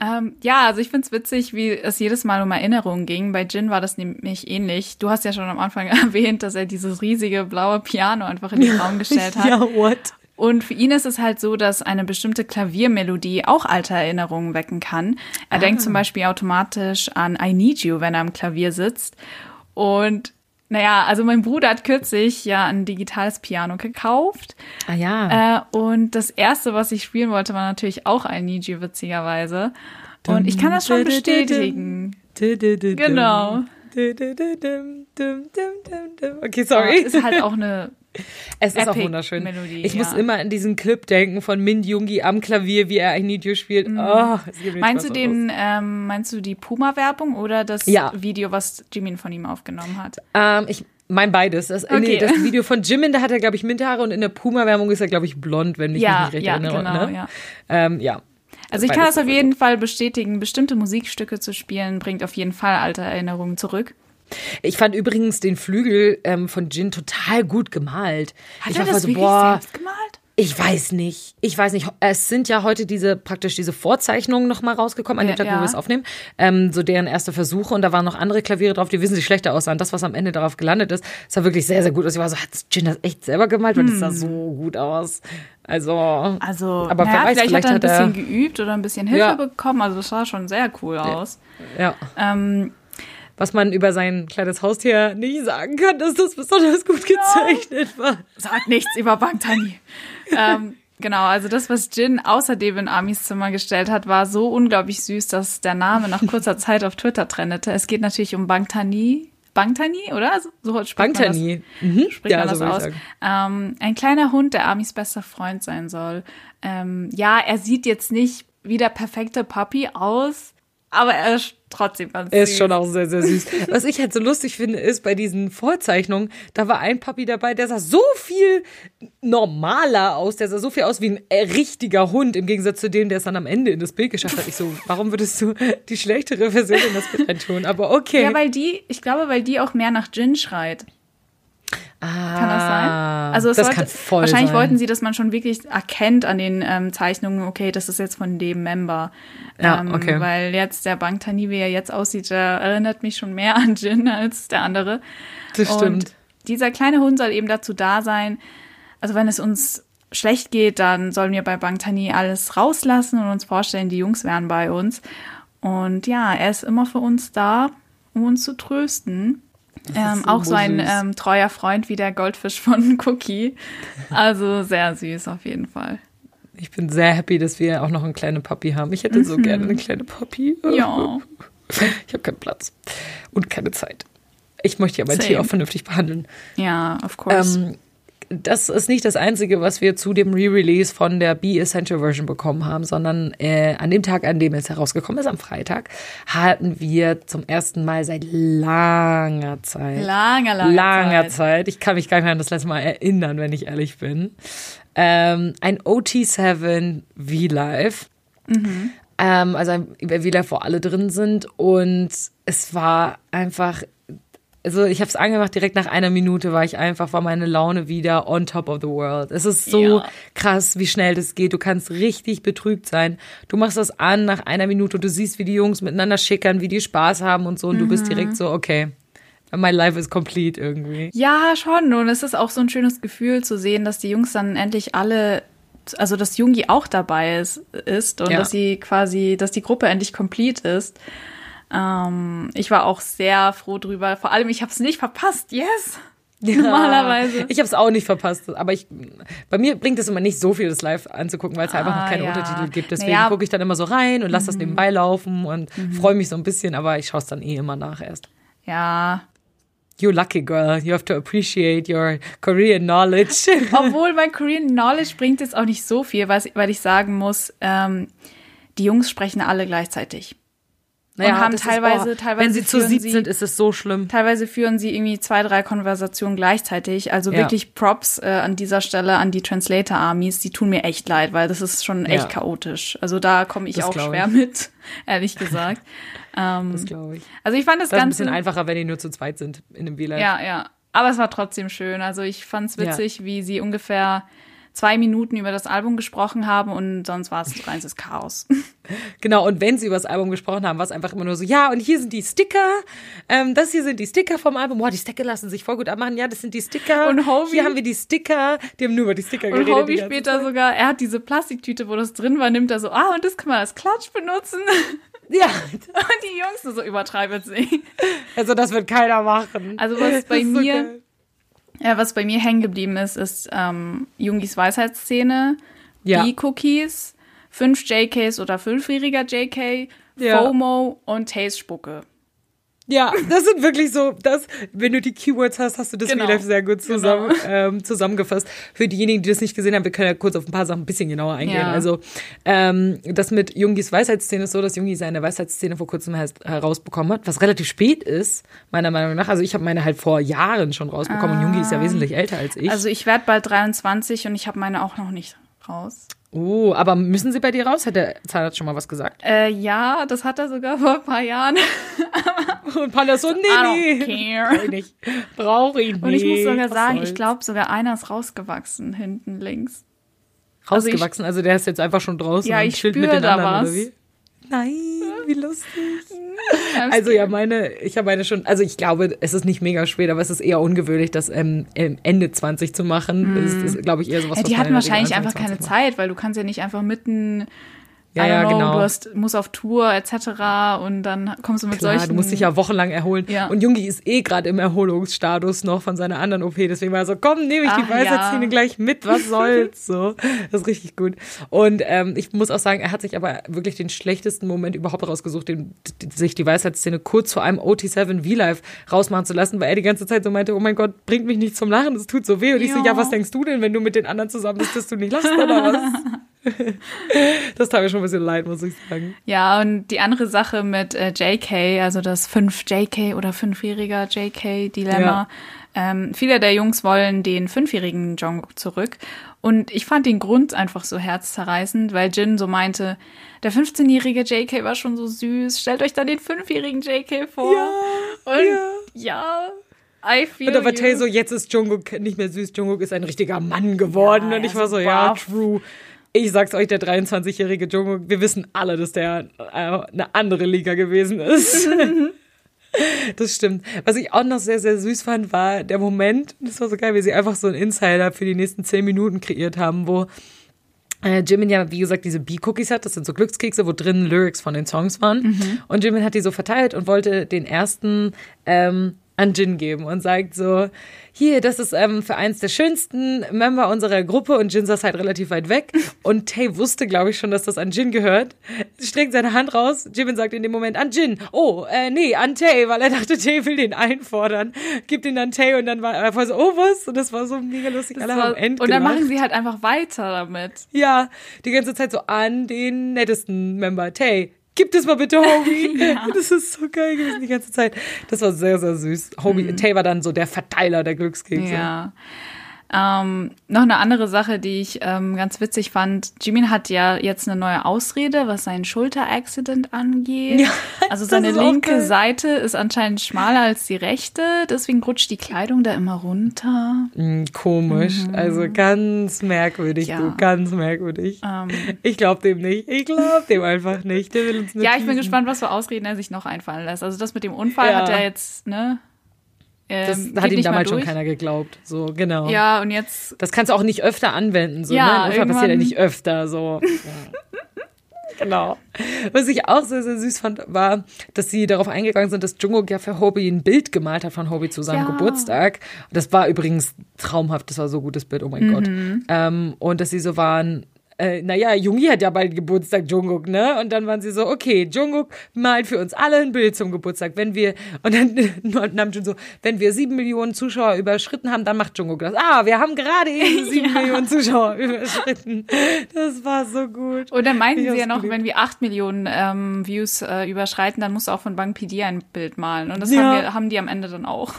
Ähm, ja, also ich find's witzig, wie es jedes Mal um Erinnerungen ging. Bei Jin war das nämlich ähnlich. Du hast ja schon am Anfang erwähnt, dass er dieses riesige blaue Piano einfach in den Raum gestellt hat. Ja, what? Und für ihn ist es halt so, dass eine bestimmte Klaviermelodie auch alte Erinnerungen wecken kann. Er denkt zum Beispiel automatisch an I Need You, wenn er am Klavier sitzt. Und naja, also mein Bruder hat kürzlich ja ein digitales Piano gekauft. Ah ja. Äh, und das erste, was ich spielen wollte, war natürlich auch I Need You, witzigerweise. Und ich kann das schon bestätigen. Genau. Okay, sorry. Es ist halt auch eine Es ist auch Epic wunderschön. Melodie, ich muss ja. immer an diesen Clip denken von Min Jungi am Klavier, wie er Need You spielt. Oh, Mhm. Meinst du den, ähm, meinst du die Puma-Werbung oder das Ja. Video, was Jimin von ihm aufgenommen hat? Ähm, ich mein beides. Das, Okay. nee, das Video von Jimin, da hat er, glaube ich, Minthaare und in der Puma-Werbung ist er, glaube ich, blond, wenn ich Ja, mich nicht recht ja, erinnere. genau, ne? ja. Ähm, ja. Also ich kann das auf jeden Fall bestätigen. Bestimmte Musikstücke zu spielen bringt auf jeden Fall alte Erinnerungen zurück. Ich fand übrigens den Flügel ähm, von Jin total gut gemalt. Hat ich er war das so, wirklich boah, selbst gemalt? Ich weiß nicht. Ich weiß nicht. Es sind ja heute diese praktisch diese Vorzeichnungen noch mal rausgekommen an dem Ja, Tag, wo ja. wir es aufnehmen. Ähm, so deren erste Versuche und da waren noch andere Klaviere drauf, die wesentlich schlechter aussahen. Das, was am Ende darauf gelandet ist, sah wirklich sehr, sehr gut aus. Ich war so, hat Jin das echt selber gemalt? Weil das sah so gut aus. Also. Also, Aber naja, weiß, vielleicht, hat er ein vielleicht bisschen geübt oder ein bisschen Hilfe Ja. bekommen. Also das sah schon sehr cool aus. Ja. Ähm, Was man über sein kleines Haustier nicht sagen kann, dass das besonders gut gezeichnet war. Sag nichts über Bangtani. ähm, genau, also das, was Jin außerdem in Amis Zimmer gestellt hat, war so unglaublich süß, dass der Name nach kurzer Zeit auf Twitter trendete. Es geht natürlich um Bangtani. Bangtani, oder? So spricht man das. Bangtani. Mhm. spricht Ja, man das so aus. Ähm, ein kleiner Hund, der Amis bester Freund sein soll. Ähm, ja, er sieht jetzt nicht wie der perfekte Puppy aus, aber er trotzdem ganz Er süß. ist schon auch sehr, sehr süß. Was ich halt so lustig finde, ist bei diesen Vorzeichnungen, da war ein Papi dabei, der sah so viel normaler aus, der sah so viel aus wie ein äh, richtiger Hund, im Gegensatz zu dem, der es dann am Ende in das Bild geschafft hat. Ich so, warum würdest du die schlechtere Version in das Bild reintun? Aber okay. Ja, weil die, ich glaube, weil die auch mehr nach Jin schreit. Kann das sein? Also Ah, das sollte, kann voll wahrscheinlich sein. wollten sie, dass man schon wirklich erkennt an den ähm, Zeichnungen, okay, das ist jetzt von dem Member. Ja, ähm, okay. Weil jetzt der Bangtani, wie er jetzt aussieht, der erinnert mich schon mehr an Jin als der andere. Das Und stimmt. dieser kleine Hund soll eben dazu da sein, also wenn es uns schlecht geht, dann sollen wir bei Bangtani alles rauslassen und uns vorstellen, die Jungs wären bei uns. Und ja, er ist immer für uns da, um uns zu trösten. Ähm, auch so ein ähm, treuer Freund wie der Goldfisch von Cookie. Also sehr süß auf jeden Fall. Ich bin sehr happy, dass wir auch noch einen kleinen Papi haben. Ich hätte so gerne eine kleine. Mhm. Ja. Ich habe keinen Platz und keine Zeit. Ich möchte ja mein Same. Tier auch vernünftig behandeln. Ja, of course. Ähm, das ist nicht das Einzige, was wir zu dem Re-Release von der Be Essential Version bekommen haben, sondern äh, an dem Tag, an dem es herausgekommen ist, am Freitag, hatten wir zum ersten Mal seit langer Zeit, langer, langer, langer Zeit. Zeit. ich kann mich gar nicht mehr an das letzte Mal erinnern, wenn ich ehrlich bin, ähm, ein OT7 V-Live. Ähm, also ein V-Live, wo alle drin sind und es war einfach also ich habe es angemacht, direkt nach einer Minute war ich einfach, war meine Laune wieder on top of the world. Es ist so Ja. krass, wie schnell das geht. Du kannst richtig betrübt sein. Du machst das an nach einer Minute und du siehst, wie die Jungs miteinander schickern, wie die Spaß haben und so und du bist direkt so, okay, my life is complete irgendwie. Ja, schon. Und es ist auch so ein schönes Gefühl zu sehen, dass die Jungs dann endlich alle, also dass Jungi auch dabei ist, ist und Ja. dass sie quasi, dass die Gruppe endlich complete ist. Ähm, ich war auch sehr froh drüber. Vor allem, ich habe es nicht verpasst. Yes! Normalerweise. Ich habe es auch nicht verpasst, aber ich, bei mir bringt es immer nicht so viel, das live anzugucken, weil es einfach noch Ah, keine ja. Untertitel gibt. Deswegen Naja. Mhm. gucke ich dann immer so rein und lasse das nebenbei laufen und freue mich so ein bisschen, aber ich schaue es dann eh immer nach erst. Ja. You lucky girl, you have to appreciate your Korean knowledge. Obwohl mein Korean Knowledge bringt jetzt auch nicht so viel, weil, weil ich sagen muss, ähm, die Jungs sprechen alle gleichzeitig. Naja, und haben das ist- teilweise, oh, teilweise Wenn sie zu führen siebt sie, sind, ist es so schlimm. Teilweise führen sie irgendwie zwei, drei Konversationen gleichzeitig. Also Ja. wirklich Props äh, an dieser Stelle an die Translator-Armies. Die tun mir echt leid, weil das ist schon echt Ja. chaotisch. Also da komme ich Das auch schwer ich. mit, ehrlich gesagt. ähm, Das glaube ich. also ich fand das, Das ist ein Ganze... bisschen einfacher, wenn die nur zu zweit sind in dem V-Live. Ja, ja. Aber es war trotzdem schön. Also ich fand's witzig, wie sie ungefähr zwei Minuten über das Album gesprochen haben und sonst war es reines Chaos. Genau, und wenn sie über das Album gesprochen haben, war es einfach immer nur so, ja, und hier sind die Sticker, ähm, das hier sind die Sticker vom Album, boah, die Sticker lassen sich voll gut abmachen, ja, das sind die Sticker. Und Hovey- Hier haben wir die Sticker, die haben nur über die Sticker Und geredet. die Hobie später Zeit. sogar, er hat diese Plastiktüte, wo das drin war, nimmt er so, ah, und das kann man als Klatsch benutzen. Ja, Und die Jungs so übertreibt sie. also das wird keiner machen. Also was bei mir, geil. Ja, was bei mir hängen geblieben ist, ist ähm, Jungis Weisheitsszene, Ja. B-Cookies, fünf JKs oder fünfjähriger JK, Ja. FOMO und Taste-Spucke. Ja, das sind wirklich so, das, wenn du die Keywords hast, hast du das Genau. Sehr gut zusammen, ähm, zusammengefasst. Für diejenigen, die das nicht gesehen haben, wir können ja kurz auf ein paar Sachen ein bisschen genauer eingehen. Ja. Also, ähm, das mit Jungis Weisheitsszene ist so, dass Jungi seine Weisheitsszene vor kurzem her herausbekommen hat, was relativ spät ist, meiner Meinung nach. Also, ich habe meine halt vor Jahren schon rausbekommen und Jungi ist ja wesentlich älter als ich. Also ich werde bald 23 und ich habe meine auch noch nicht raus. oh, aber müssen sie bei dir raus? Hat der Zahnarzt schon mal was gesagt? Äh, ja, das hat er sogar vor ein paar Jahren. Und Panda so, nee, nee. care. Brauch ich nicht. Brauch ich nicht. Und ich muss sogar Was sagen, soll's? ich glaube sogar einer ist rausgewachsen hinten links. Also ich- rausgewachsen. Also, der ist jetzt einfach schon draußen Ja, und ich chillt mit spür den da was. oder wie? Nein, wie lustig. Also ja, meine, ich habe meine schon, also ich glaube, es ist nicht mega spät, aber es ist eher ungewöhnlich, das ähm, ähm, Ende 20 zu machen. Das ist, glaube ich, eher sowas, Ja, was die hatten wahrscheinlich einfach keine 20 macht. Zeit, weil du kannst ja nicht einfach mitten, Ja, ja, know, genau. du hast, musst auf Tour etc. und dann kommst du mit Klar, solchen... du musst dich ja wochenlang erholen. Ja. Und Jungi ist eh gerade im Erholungsstatus noch von seiner anderen OP. Deswegen war er so, komm, nehme ich die Ach, Weisheitszähne ja. gleich mit, was soll's. So, das ist richtig gut. Und ähm, ich muss auch sagen, er hat sich aber wirklich den schlechtesten Moment überhaupt rausgesucht, den, d- sich die Weisheitszähne kurz vor einem OT7 V-Live rausmachen zu lassen, weil er die ganze Zeit so meinte, oh mein Gott, bringt mich nicht zum Lachen, das tut so weh. Und ich so, Ja. ja, was denkst du denn, wenn du mit den anderen zusammen bist, dass du nicht lachst oder was? das tat mir schon ein bisschen leid, muss ich sagen. Ja, und die andere Sache mit äh, JK, also das 5-JK oder 5-jähriger JK-Dilemma. Ja. Ähm, viele der Jungs wollen den fünfjährigen Jungkook zurück. Und ich fand den Grund einfach so herzzerreißend, weil Jin so meinte, der 15-jährige JK war schon so süß. Stellt euch dann den fünfjährigen JK vor. Ja, und ja. ja, I feel Und aber. Tay so, jetzt ist Jungkook nicht mehr süß, Jungkook ist ein richtiger Mann geworden. Ja, und ich war so, ja, buff. true. Ich sag's euch, der 23-jährige Jungkook, wir wissen alle, dass der äh, eine andere Liga gewesen ist. Das stimmt. Was ich auch noch sehr, sehr süß fand, war der Moment, das war so geil, wie sie einfach so einen Insider für die nächsten zehn Minuten kreiert haben, wo äh, Jimin ja, wie gesagt, diese B-Cookies hat. Das sind so Glückskekse, wo drin Lyrics von den Songs waren. Und Jimin hat die so verteilt und wollte den ersten ähm, an Jin geben und sagt so, hier, das ist ähm, für eins der schönsten Member unserer Gruppe und Jin saß halt relativ weit weg und Tay wusste, glaube ich, schon, dass das an Jin gehört. Streckt seine Hand raus, Jimin sagt in dem Moment an Jin, oh, äh, nee, an Tay, weil er dachte, Tay will den einfordern, gibt ihn an Tay und dann war er voll so, oh, was? Und das war so mega lustig, Das alle war, haben End und dann machen sie halt einfach weiter damit. Ja, die ganze Zeit so an den nettesten Member. Tay, gib das mal bitte, Hobie. Das ist so geil gewesen die ganze Zeit. Das war sehr, sehr süß. Hobie, Tay war dann so der Verteiler der Glückskekse. Ja. Ähm, noch eine andere Sache, die ich ähm, ganz witzig fand. Jimin hat ja jetzt eine neue Ausrede, was sein Schulter-Accident angeht. Ja, also seine linke. Seite ist anscheinend schmaler als die rechte, deswegen rutscht die Kleidung da immer runter. Mm, Komisch. Also ganz merkwürdig, Mhm. Ja. du. Ganz merkwürdig. Ähm, Ich glaub dem nicht. Ich glaub dem einfach nicht. Der will uns nur ja, ich bin gespannt, was für Ausreden er sich noch einfallen lässt. Also das mit dem Unfall Ja. hat er jetzt, ne? Ähm, Das hat ihm damals schon keiner geglaubt. So, genau. Ja, und jetzt Das kannst du auch nicht öfter anwenden. So, Ja, ne? Ein Unfall passiert ja nicht öfter. So. genau. Was ich auch sehr, sehr süß fand, war, dass sie darauf eingegangen sind, dass Jungkook ja für Hobie ein Bild gemalt hat von Hobie zu seinem Ja. Geburtstag. Das war übrigens traumhaft. Das war so ein gutes Bild. Oh mein Gott. Mhm. Ähm, und dass sie so waren, äh, naja, Jungi hat ja bald Geburtstag, Jungkook, ne? Und dann waren sie so, okay, Jungkook malt für uns alle ein Bild zum Geburtstag. Wenn wir, und dann Namjoon so, wenn wir sieben Millionen Zuschauer überschritten haben, dann macht Jungkook das. Ah, wir haben gerade eben sieben Millionen Zuschauer überschritten. Das war so gut. Und dann meinten Ich sie ja noch, geliebt. wenn wir acht Millionen ähm, Views äh, überschreiten, dann musst du auch von Bang PD ein Bild malen. Und das Ja. haben, wir, haben die am Ende dann auch.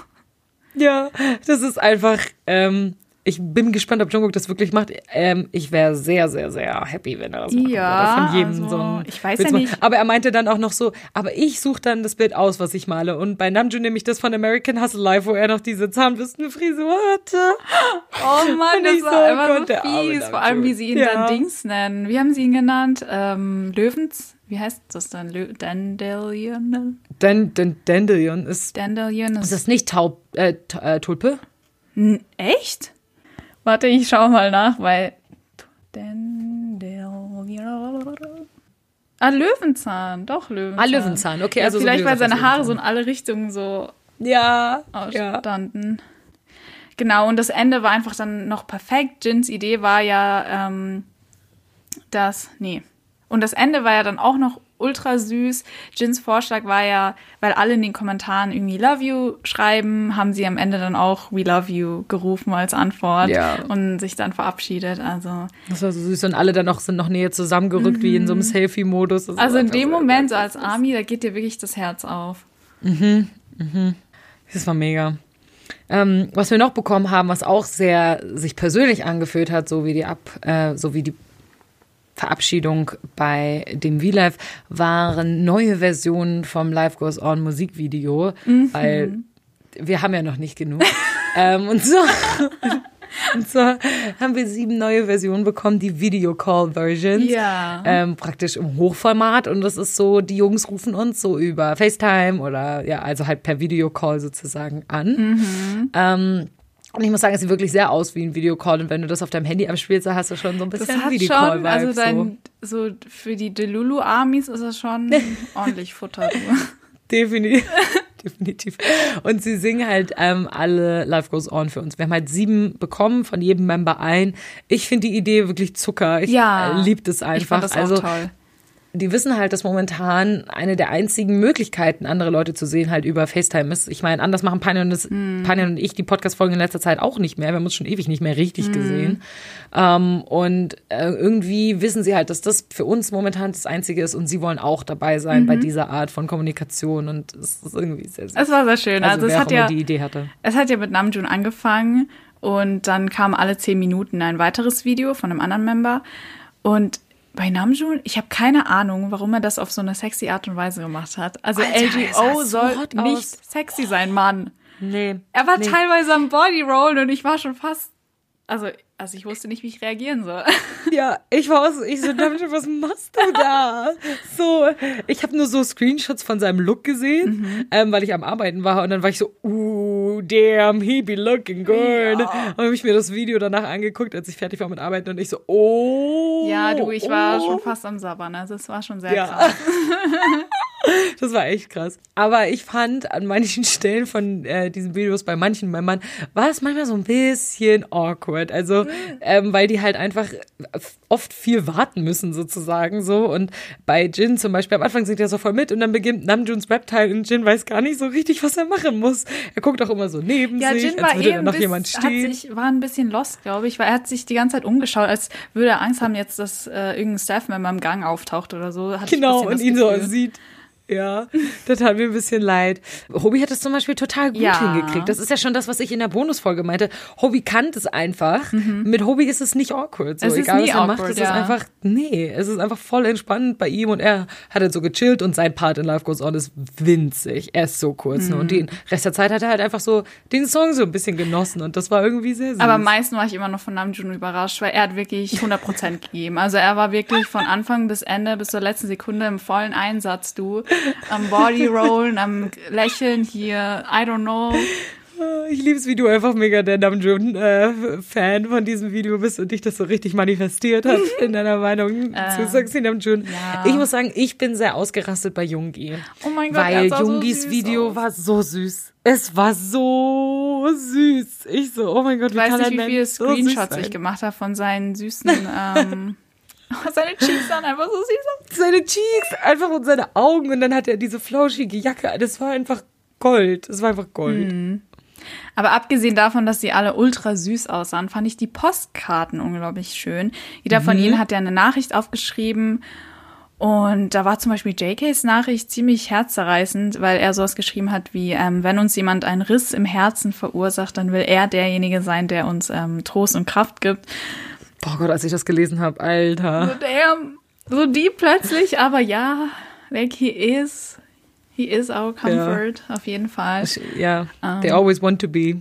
Ja, das ist einfach, ähm, ich bin gespannt, ob Jungkook das wirklich macht. Ähm, ich wäre sehr, sehr, sehr happy, wenn er das machen Ja. Von jedem also, so ein ich weiß Bild ja nicht. Aber er meinte dann auch noch so, aber ich suche dann das Bild aus, was ich male. Und bei Namjoon nehme ich das von American Hustle Live, wo er noch diese Zahnbürstenfrisur hatte. Oh Mann, das ich so, war oh einfach Gott, so fies. Vor allem, wie sie ihn Ja. dann Dings nennen. Wie haben sie ihn genannt? Ähm, Löwens? Wie heißt das dann? Lö Dandelion? Dan, Dan, Dandelion ist, Dandelion ist ist das nicht Taub, äh, äh, Tulpe? N- Echt? Warte, ich schau mal nach, weil. Ah, Löwenzahn, doch Löwenzahn. Ah, Löwenzahn, okay, Ja, also so vielleicht, wie weil seine Haare Löwenzahn. so in alle Richtungen so Ja, ja. ausstanden. Genau, und das Ende war einfach dann noch perfekt. Jins Idee war ja, ähm, dass, nee. Und das Ende war ja dann auch noch ultra süß. Jins Vorschlag war ja, weil alle in den Kommentaren irgendwie Love You schreiben, haben sie am Ende dann auch We Love You gerufen als Antwort Ja. und sich dann verabschiedet. Also, Das war so süß und alle dann noch sind noch näher zusammengerückt, wie in so einem Selfie-Modus. Mhm. also war in dem Moment, so als. Army, da geht dir wirklich das Herz auf. Das war mega. Ähm, was wir noch bekommen haben, was auch sehr sich persönlich angefühlt hat, so wie die Ab, äh, so wie die Verabschiedung bei dem V-Live, waren neue Versionen vom Live Goes On Musikvideo, weil wir haben ja noch nicht genug. ähm, und so. Und zwar haben wir sieben neue Versionen bekommen, die Video Call Versions. Ja. Ähm, praktisch im Hochformat. Und das ist so, die Jungs rufen uns so über FaceTime oder ja, also halt per Videocall sozusagen an. Ähm, und ich muss sagen, es sieht wirklich sehr aus wie ein Videocall. Und wenn du das auf deinem Handy abspielst, dann hast du schon so ein Das bisschen hat Videocall-Vibe. schon, also so. dein, so für die Delulu-Armies ist das schon ordentlich Futter. Definitiv. Definitiv. Und sie singen halt ähm, alle Life Goes On für uns. Wir haben halt sieben bekommen, von jedem Member ein. Ich finde die Idee wirklich Zucker. Ich Ja. äh, lieb das Ich einfach. fand das auch also toll. Die wissen halt, dass momentan eine der einzigen Möglichkeiten, andere Leute zu sehen, halt über FaceTime ist. Ich meine, anders machen Panja und, Mhm. Panja und ich die Podcast-Folgen in letzter Zeit auch nicht mehr. Wir haben uns schon ewig nicht mehr Mhm. richtig gesehen. Ähm, und äh, irgendwie wissen sie halt, dass das für uns momentan das Einzige ist und sie wollen auch dabei sein Mhm. bei dieser Art von Kommunikation und es ist irgendwie sehr, sehr Es war sehr schön. Also, also, es hat ja, die Idee hatte. es hat ja mit Namjoon angefangen und dann kam alle zehn Minuten ein weiteres Video von einem anderen Member und bei Namjoon, ich habe keine Ahnung, warum er das auf so eine sexy Art und Weise gemacht hat. Also Alter, er LGO so soll hot nicht aus. sexy sein, Mann. Nee. Er war nee. teilweise am Bodyroll und ich war schon fast, also, also ich wusste nicht, wie ich reagieren soll. Ja, ich war auch so, ich so, David, was machst du da? So, ich habe nur so Screenshots von seinem Look gesehen, Mhm. ähm, weil ich am Arbeiten war und dann war ich so, uh, damn, he be looking good. Ja. Und habe ich mir das Video danach angeguckt, als ich fertig war mit Arbeiten und ich so, oh. Ja, du, ich war oh. schon fast am Sabbern, also es war schon sehr Ja. krass. Das war echt krass. Aber ich fand an manchen Stellen von äh, diesen Videos bei manchen Männern war es manchmal so ein bisschen awkward. Also, ähm, weil die halt einfach oft viel warten müssen sozusagen so. Und bei Jin zum Beispiel am Anfang singt er so voll mit und dann beginnt Namjoons Rap-Teil und Jin weiß gar nicht so richtig, was er machen muss. Er guckt auch immer so neben Ja, sich, Jin als würde eh da noch jemand stehen. sich, war ein bisschen lost, glaube ich, weil er hat sich die ganze Zeit umgeschaut, als würde er Angst haben, jetzt, dass äh, irgendein Staff-Member im Gang auftaucht oder so. Hatte Genau, und ihn so sieht. Ja, das tat mir ein bisschen leid. Hobie hat es zum Beispiel total gut Ja. hingekriegt. Das ist ja schon das, was ich in der Bonusfolge meinte. Hobie kann es einfach. Mit Hobie ist es nicht awkward. So, Mhm. Es ist egal nie was er macht, awkward, es ist ja. einfach, nee, es ist einfach voll entspannt bei ihm und er hat halt so gechillt und sein Part in Life Goes On ist winzig. Er ist so kurz. Ne? Und Mhm. den Rest der Zeit hat er halt einfach so den Song so ein bisschen genossen und das war irgendwie sehr süß. Aber am meisten war ich immer noch von Namjoon überrascht, weil er hat wirklich 100% gegeben. Also er war wirklich von Anfang bis Ende, bis zur letzten Sekunde im vollen Einsatz, du. Am Bodyrollen, am Lächeln hier, I don't know. Ich lieb's, wie du einfach mega der Namjoon-Fan von diesem Video bist und dich das so richtig manifestiert hat in deiner Meinung zu Sexy Namjoon. ja. Ich muss sagen, ich bin sehr ausgerastet bei Jungi. Oh mein Gott, Weil so Jungis süß Video aus. war so süß. Es war so süß. Ich so, oh mein Gott, Ich wie weiß kann nicht, wie viele so Screenshots sein? ich gemacht habe von seinen süßen ähm, Seine Cheeks sahen einfach so süß aus. Seine Cheeks, einfach und seine Augen und dann hat er diese flauschige Jacke. Das war einfach Gold. Das war einfach Gold. Aber abgesehen davon, dass sie alle ultra süß aussahen, fand ich die Postkarten unglaublich schön. Jeder von ihnen hat ja eine Nachricht aufgeschrieben. Und da war zum Beispiel JKs Nachricht ziemlich herzzerreißend, weil er sowas geschrieben hat wie, ähm, wenn uns jemand einen Riss im Herzen verursacht, dann will er derjenige sein, der uns ähm, Trost und Kraft gibt. Boah Gott, als ich das gelesen habe, Alter. So damn, so die plötzlich, aber ja, like he is, he is our comfort, auf jeden Fall. Ja, they always want to be.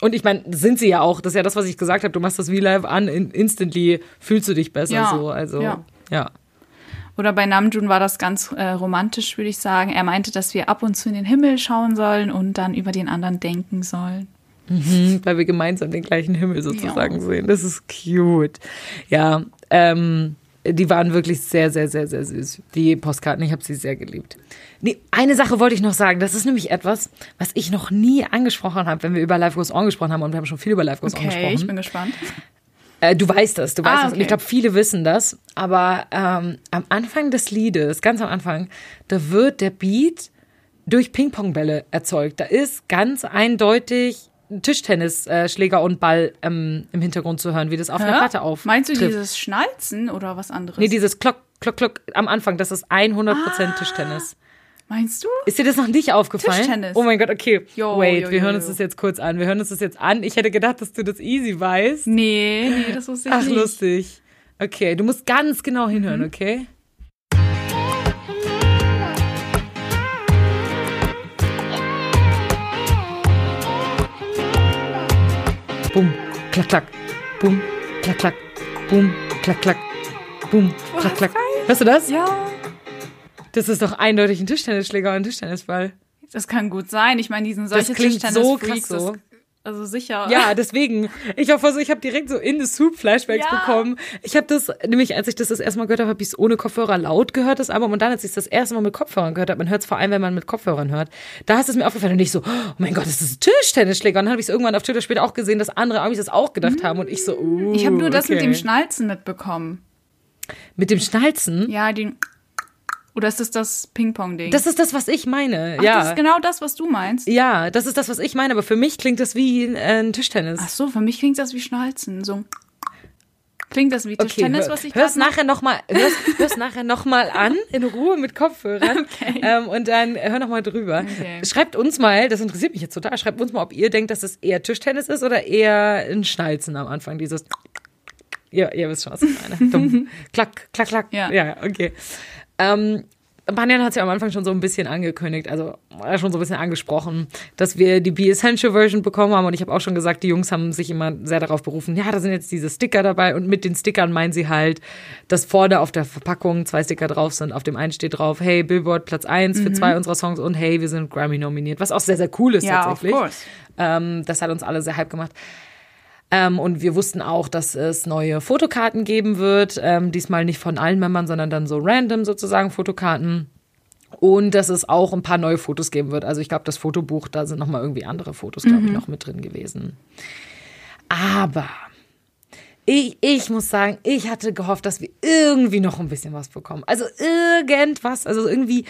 Und ich meine, sind sie ja auch. Das ist ja das, was ich gesagt habe. Du machst das V-Live an, in, instantly fühlst du dich besser Ja, so. Also, ja. ja. Oder bei Namjoon war das ganz äh, romantisch, würde ich sagen. Er meinte, dass wir ab und zu in den Himmel schauen sollen und dann über den anderen denken sollen. Mhm, weil wir gemeinsam den gleichen Himmel sozusagen Ja. sehen. Das ist cute. Ja, ähm, die waren wirklich sehr, sehr, sehr, sehr süß. Die Postkarten, ich habe sie sehr geliebt. Nee, eine Sache wollte ich noch sagen. Das ist nämlich etwas, was ich noch nie angesprochen habe, wenn wir über Life Goes On gesprochen haben. Und wir haben schon viel über Life Goes On Okay, ich gesprochen. bin gespannt. Äh, du weißt das, du weißt Ah, das. Und okay. ich glaube, viele wissen das. Aber ähm, am Anfang des Liedes, ganz am Anfang, da wird der Beat durch Ping-Pong-Bälle erzeugt. Da ist ganz eindeutig Tischtennisschläger und Ball ähm, im Hintergrund zu hören, wie das auf einer Hä? Platte auf. Meinst du dieses Schnalzen oder was anderes? Nee, dieses Klock, Klock, Klock am Anfang, das ist 100% Ah. Tischtennis. Meinst du? Ist dir das noch nicht aufgefallen? Tischtennis. Oh mein Gott, okay. Jo, Wait, jo, wir jo, hören uns das jetzt kurz an. Wir hören uns das jetzt an. Ich hätte gedacht, dass du das easy weißt. Nee, nee, das wusste ich Ach, nicht. lustig. Okay, du musst ganz genau Mhm. hinhören, okay? Bum, klack, klack. Bum, klack, klack. Bum, klack, klack. Bum, klack, klack. Hörst du das? Ja, Das ist doch eindeutig ein Tischtennisschläger und ein Tischtennisball. das kann gut sein. Ich meine, die sind solche klingt so krass so. Also sicher. Ja, deswegen. Ich war voll so, ich habe direkt so in the soup Flashbacks Ja. bekommen. Ich habe das, nämlich als ich das das erste Mal gehört habe, habe ich es ohne Kopfhörer laut gehört, das Album. Und dann, als ich es das erste Mal mit Kopfhörern gehört habe, man hört es vor allem, wenn man mit Kopfhörern hört, da ist es mir aufgefallen und ich so, oh mein Gott, das ist ein Tischtennisschläger. Und dann habe ich es irgendwann auf Twitter später auch gesehen, dass andere Amis das auch gedacht haben. Und ich so, uh, Ich habe nur das mit okay. dem Schnalzen mitbekommen. Mit dem Schnalzen? Ja, den. Oder ist das das Ping-Pong-Ding? Das ist das, was ich meine. Ach, ja. das ist genau das, was du meinst. ja, das ist das, was ich meine. Aber für mich klingt das wie äh, ein Tischtennis. Ach so, für mich klingt das wie Schnalzen. So. Klingt das wie Okay, Tischtennis, hör, was ich hör's nachher noch mal, hör's, hör's nachher noch mal an in Ruhe mit Kopfhörern Okay. ähm, und dann hör noch mal drüber. Okay. Schreibt uns mal, das interessiert mich jetzt total. Schreibt uns mal, ob ihr denkt, dass es eher Tischtennis ist oder eher ein Schnalzen am Anfang. Dieses, ja, ihr wisst schon, was ich meine. Dumm. klack, klack, klack. Ja. ja okay. Ähm, Banyan hat es ja am Anfang schon so ein bisschen angekündigt, also äh, schon so ein bisschen angesprochen, dass wir die Be Essential Version bekommen haben. Und ich habe auch schon gesagt, die Jungs haben sich immer sehr darauf berufen, ja, da sind jetzt diese Sticker dabei. Und mit den Stickern meinen sie halt, dass vorne auf der Verpackung zwei Sticker drauf sind. Auf dem einen steht drauf, hey, Billboard Platz 1 für zwei unserer Songs und hey, wir sind Grammy nominiert. Was auch sehr, sehr cool ist Ja, of tatsächlich. course. Ähm, das hat uns alle sehr hype gemacht. Ähm, und wir wussten auch, dass es neue Fotokarten geben wird. Ähm, diesmal nicht von allen Membern, sondern dann so random sozusagen Fotokarten. Und dass es auch ein paar neue Fotos geben wird. Also ich glaube, das Fotobuch, da sind nochmal irgendwie andere Fotos, glaube ich, noch mit drin gewesen. Aber ich, ich muss sagen, ich hatte gehofft, dass wir irgendwie noch ein bisschen was bekommen. Also irgendwas, also irgendwie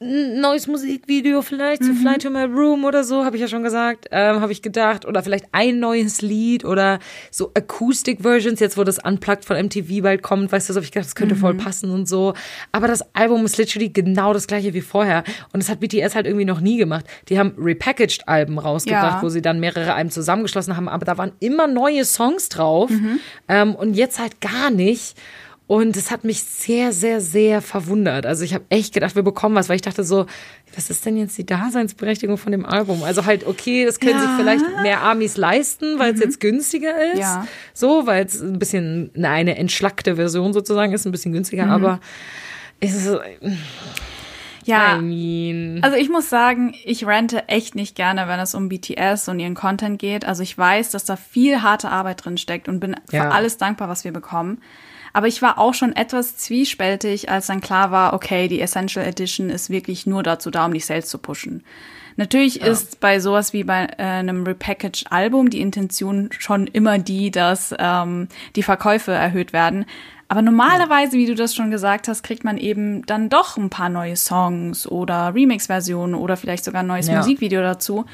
ein neues Musikvideo vielleicht zu Fly to My Room oder so, habe ich ja schon gesagt, ähm, habe ich gedacht. Oder vielleicht ein neues Lied oder so Acoustic-Versions, jetzt wo das Unplugged von MTV bald kommt, weißt du, so habe ich gedacht, das könnte voll passen und so. Aber das Album ist literally genau das gleiche wie vorher. Und das hat BTS halt irgendwie noch nie gemacht. Die haben Repackaged-Alben rausgebracht, Ja. wo sie dann mehrere Alben zusammengeschlossen haben, aber da waren immer neue Songs drauf. Ähm, und jetzt halt gar nicht. Und es hat mich sehr, sehr, sehr verwundert. Also ich habe echt gedacht, wir bekommen was, weil ich dachte so, was ist denn jetzt die Daseinsberechtigung von dem Album? Also halt, okay, das können sich Ja. vielleicht mehr Amis leisten, weil es jetzt günstiger ist. Ja. So, weil es ein bisschen eine, eine entschlackte Version sozusagen ist, ein bisschen günstiger, aber es ist, Ja. I mean, Also ich muss sagen, ich rente echt nicht gerne, wenn es um BTS und ihren Content geht. Also ich weiß, dass da viel harte Arbeit drin steckt und bin Ja. für alles dankbar, was wir bekommen. Aber ich war auch schon etwas zwiespältig, als dann klar war, okay, die Essential Edition ist wirklich nur dazu da, um die Sales zu pushen. Natürlich ist bei sowas wie bei äh, einem Repackaged Album die Intention schon immer die, dass ähm, die Verkäufe erhöht werden. Aber normalerweise, wie du das schon gesagt hast, kriegt man eben dann doch ein paar neue Songs oder Remix-Versionen oder vielleicht sogar ein neues Ja. Musikvideo dazu.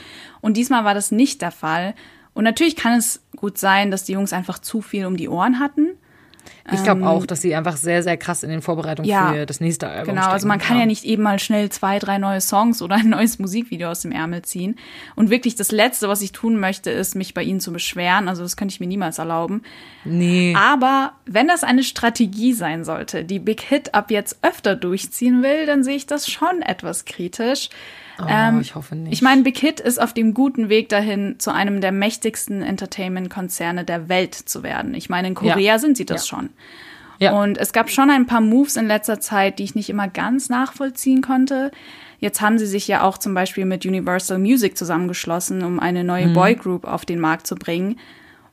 Und diesmal war das nicht der Fall. Und natürlich kann es gut sein, dass die Jungs einfach zu viel um die Ohren hatten. Ich glaube auch, dass sie einfach sehr, sehr krass in den Vorbereitungen Ähm, Ja. für das nächste Album Genau, also man kann ja nicht eben mal schnell zwei, drei neue Songs oder ein neues Musikvideo aus dem Ärmel ziehen. Und wirklich das Letzte, was ich tun möchte, ist, mich bei ihnen zu beschweren. Also das könnte ich mir niemals erlauben. Nee. Aber wenn das eine Strategie sein sollte, die Big Hit ab jetzt öfter durchziehen will, dann sehe ich das schon etwas kritisch. Oh, ich hoffe nicht. Ähm, Ich meine, Big Hit ist auf dem guten Weg dahin, zu einem der mächtigsten Entertainment-Konzerne der Welt zu werden. Ich meine, in Korea Ja. sind sie das Ja. schon. Ja. Und es gab schon ein paar Moves in letzter Zeit, die ich nicht immer ganz nachvollziehen konnte. Jetzt haben sie sich ja auch zum Beispiel mit Universal Music zusammengeschlossen, um eine neue Mhm. Boygroup auf den Markt zu bringen.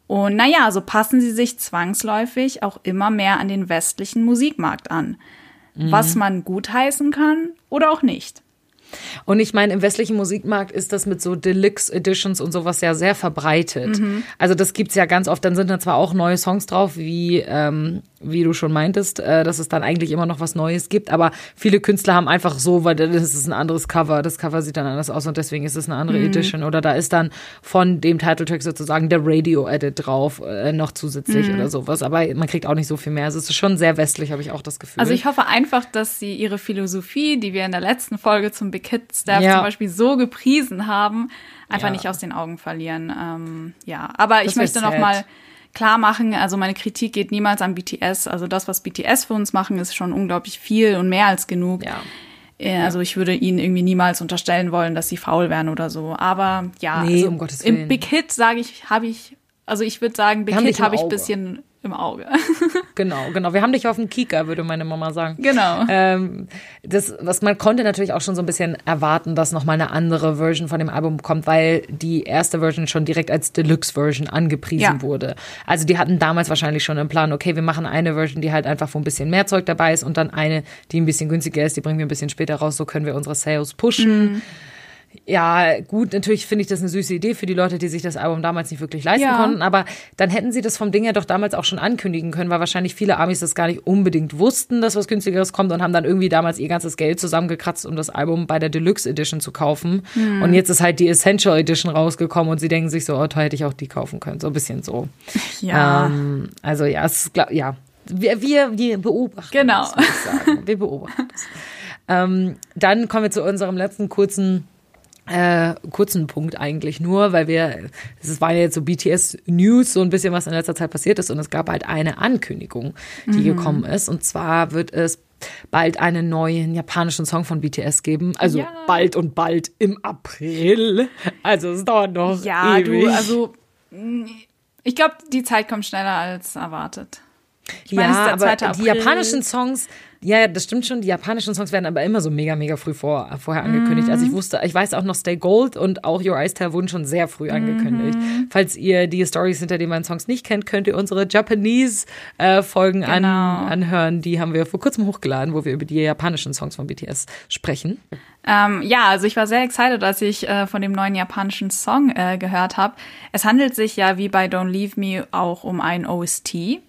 Und naja, so passen sie sich zwangsläufig auch immer mehr an den westlichen Musikmarkt an. Mhm. Was man gutheißen kann oder auch nicht. Und ich meine, im westlichen Musikmarkt ist das mit so Deluxe Editions und sowas ja sehr verbreitet. Mhm. Also das gibt's ja ganz oft. Dann sind da zwar auch neue Songs drauf, wie, ähm, wie du schon meintest, äh, dass es dann eigentlich immer noch was Neues gibt. Aber viele Künstler haben einfach so, weil das ist ein anderes Cover. Das Cover sieht dann anders aus und deswegen ist es eine andere Mhm. Edition. Oder da ist dann von dem Titeltrack sozusagen der Radio-Edit drauf, äh, noch Mhm. zusätzlich oder sowas. Aber man kriegt auch nicht so viel mehr. Also es ist schon sehr westlich, habe ich auch das Gefühl. Also ich hoffe einfach, dass sie ihre Philosophie, die wir in der letzten Folge zum Big Hit Staff Ja. zum Beispiel so gepriesen haben, einfach Ja. nicht aus den Augen verlieren. Ähm, ja, aber ich wär möchte noch sad. mal klar machen, also meine Kritik geht niemals an BTS. Also das, was BTS für uns machen, ist schon unglaublich viel und mehr als genug. Ja. Äh, Also ich würde ihnen irgendwie niemals unterstellen wollen, dass sie faul wären oder so. Aber ja, Nee, also um Gottes im Willen. Big Hit sage ich, habe ich, also ich würde sagen, Big Hit im habe ich ein bisschen im Auge. Genau, genau. Wir haben dich auf dem Kika, würde meine Mama sagen. Genau. Ähm, das, was man konnte natürlich auch schon so ein bisschen erwarten, dass nochmal eine andere Version von dem Album kommt, weil die erste Version schon direkt als Deluxe-Version angepriesen Ja. wurde. Also die hatten damals wahrscheinlich schon im Plan, okay, wir machen eine Version, die halt einfach wo ein bisschen mehr Zeug dabei ist und dann eine, die ein bisschen günstiger ist, die bringen wir ein bisschen später raus, so können wir unsere Sales pushen. Mhm. Ja, gut, natürlich finde ich das eine süße Idee für die Leute, die sich das Album damals nicht wirklich leisten Ja. konnten, aber dann hätten sie das vom Ding ja doch damals auch schon ankündigen können, weil wahrscheinlich viele Amis das gar nicht unbedingt wussten, dass was günstigeres kommt und haben dann irgendwie damals ihr ganzes Geld zusammengekratzt, um das Album bei der Deluxe Edition zu kaufen. Hm. Und jetzt ist halt die Essential Edition rausgekommen und sie denken sich so, oh, toll, hätte ich auch die kaufen können. So ein bisschen so. Ja. Ähm, also ja, es ist, glaub, ja. Wir, wir, wir beobachten. Genau. Das. Wir beobachten. Das. ähm, dann kommen wir zu unserem letzten kurzen äh, kurzen Punkt eigentlich nur, weil wir, es war ja jetzt so BTS News, so ein bisschen, was in letzter Zeit passiert ist und es gab halt eine Ankündigung, die gekommen ist und zwar wird es bald einen neuen japanischen Song von BTS geben, also Ja. bald und bald im April, also es dauert noch Ja, ewig. du, also ich glaube, die Zeit kommt schneller als erwartet. Ich meine, ja, aber 2. die April. japanischen Songs, ja, das stimmt schon, die japanischen Songs werden aber immer so mega, mega früh vor, vorher angekündigt. Also ich Mhm. wusste, ich weiß auch noch Stay Gold und auch Your Eyes Tell wurden schon sehr früh angekündigt. Mhm. Falls ihr die Stories hinter den beiden Songs nicht kennt, könnt ihr unsere Japanese-Folgen an, Genau. anhören. Die haben wir vor kurzem hochgeladen, wo wir über die japanischen Songs von BTS sprechen. Ähm, ja, also ich war sehr excited, als ich äh, von dem neuen japanischen Song äh, gehört habe. Es handelt sich ja wie bei Don't Leave Me auch um ein OST.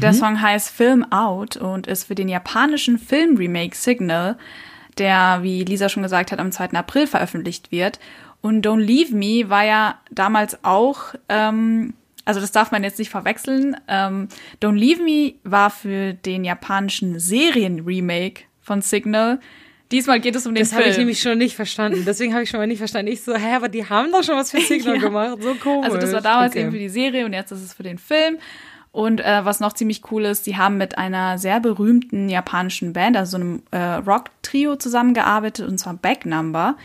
Der Song heißt Film Out und ist für den japanischen Filmremake Signal, der, wie Lisa schon gesagt hat, am 2. April veröffentlicht wird. Und Don't Leave Me war ja damals auch, ähm, also das darf man jetzt nicht verwechseln. Ähm, Don't Leave Me war für den japanischen Serienremake von Signal. Diesmal geht es um den Das habe Film. ich nämlich schon nicht verstanden. Deswegen habe ich schon mal nicht verstanden. Ich so, hä, aber die haben doch schon was für Signal Ja. gemacht. So komisch. Also das war damals Okay. eben für die Serie und jetzt ist es für den Film. Und äh, was noch ziemlich cool ist, die haben mit einer sehr berühmten japanischen Band, also so einem äh, Rock-Trio zusammengearbeitet, und zwar Back Number.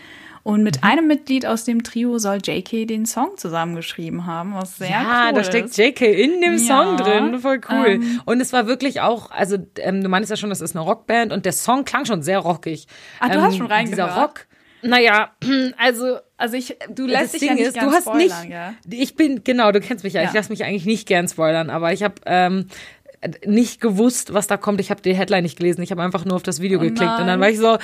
Und mit Mhm. einem Mitglied aus dem Trio soll JK den Song zusammengeschrieben haben, was sehr ja, cool da ist. steckt JK in dem Ja, Song drin. Voll cool. ähm, und es war wirklich auch, also ähm, du meinst ja schon, das ist eine Rockband und der Song klang schon sehr rockig. Ah, du ähm, hast schon reingehört? Dieser Rock. Naja, also Also ich, du lässt dich Ding ja nicht ist, gern du hast spoilern, nicht, gell? ich bin, genau, du kennst mich ja, ich Ja. lasse mich eigentlich nicht gern spoilern, aber ich habe, ähm, nicht gewusst, was da kommt. Ich habe die Headline nicht gelesen. Ich habe einfach nur auf das Video Oh geklickt und dann nein. war ich so, ah,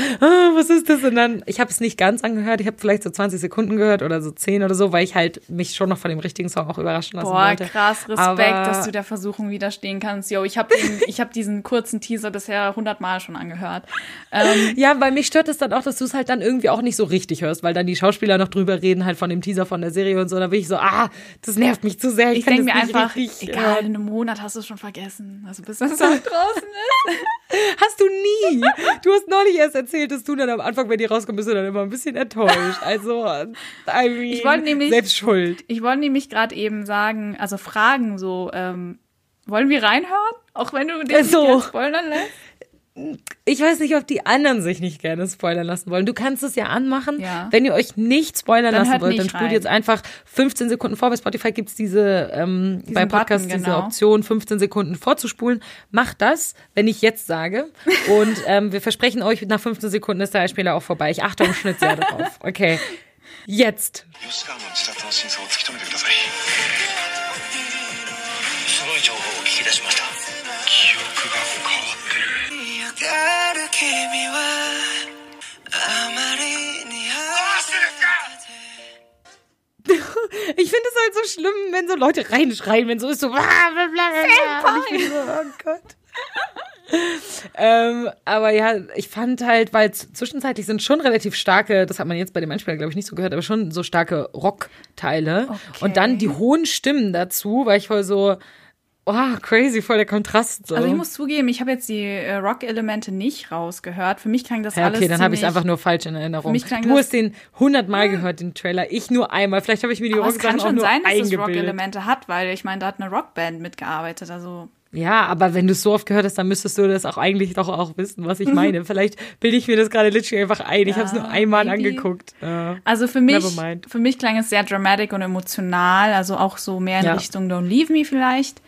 was ist das? Und dann, ich habe es nicht ganz angehört. Ich habe vielleicht so 20 Sekunden gehört oder so 10 oder so, weil ich halt mich schon noch von dem richtigen Song auch überraschen lassen Boah, wollte. krass, Respekt, Aber- dass du der Versuchung widerstehen kannst. Yo, ich habe ich hab diesen kurzen Teaser bisher hundertmal schon angehört. Ähm, Ja, weil mich stört es dann auch, dass du es halt dann irgendwie auch nicht so richtig hörst, weil dann die Schauspieler noch drüber reden, halt von dem Teaser von der Serie und so. Da bin ich so, ah, das nervt mich zu sehr. Ich, ich denke mir einfach, richtig egal, in einem Monat hast du es schon vergessen. Also bis das Song draußen ist. Hast du nie. Du hast neulich erst erzählt, dass du dann am Anfang, wenn die rauskommen, bist du dann immer ein bisschen enttäuscht. Also, I mean, Ich wollte nämlich- selbst schuld. Ich wollte nämlich gerade eben sagen, also fragen so, ähm, wollen wir reinhören? Auch wenn du den So. spoilern lässt? Ich weiß nicht, ob die anderen sich nicht gerne spoilern lassen wollen. Du kannst es ja anmachen. Ja. Wenn ihr euch nicht spoilern Dann lassen wollt, dann spult rein. jetzt einfach 15 Sekunden vor. Bei Spotify gibt's diese, ähm, bei Podcasts Button, diese genau. Option, 15 Sekunden vorzuspulen. Macht das, wenn ich jetzt sage. Und ähm, wir versprechen euch, nach 15 Sekunden ist der Einspieler auch vorbei. Ich achte und schnitze sehr darauf. Okay. Jetzt. Ich finde es halt so schlimm, wenn so Leute reinschreien, wenn so ist so. bla, bla, bla, bla. Und ich bin so, oh Gott. ähm, aber ja, ich fand halt, weil zwischenzeitlich sind schon relativ starke, das hat man jetzt bei dem Einspieler, glaube ich, nicht so gehört, aber schon so starke Rockteile. Und dann die hohen Stimmen dazu, weil ich voll so, oh, crazy, voll der Kontrast. So. Also ich muss zugeben, ich habe jetzt die äh, Rock-Elemente nicht rausgehört. Für mich klang das ja, alles okay, dann habe ich es einfach nur falsch in Erinnerung. mich klang Du hast den hundertmal gehört, den Trailer. Ich nur einmal. Vielleicht habe ich mir die Aber es kann schon sein, dass es. Rock-Elemente hat, weil ich meine, da hat eine Rockband mitgearbeitet. Also Ja, aber wenn du es so oft gehört hast, dann müsstest du das auch eigentlich doch auch wissen, was ich meine. Vielleicht bilde ich mir das gerade literally einfach ein. Ich habe es nur einmal maybe. angeguckt. Ja. Also für mich, für mich klang es sehr dramatic und emotional, also auch so mehr in Ja. Richtung Don't Leave Me vielleicht.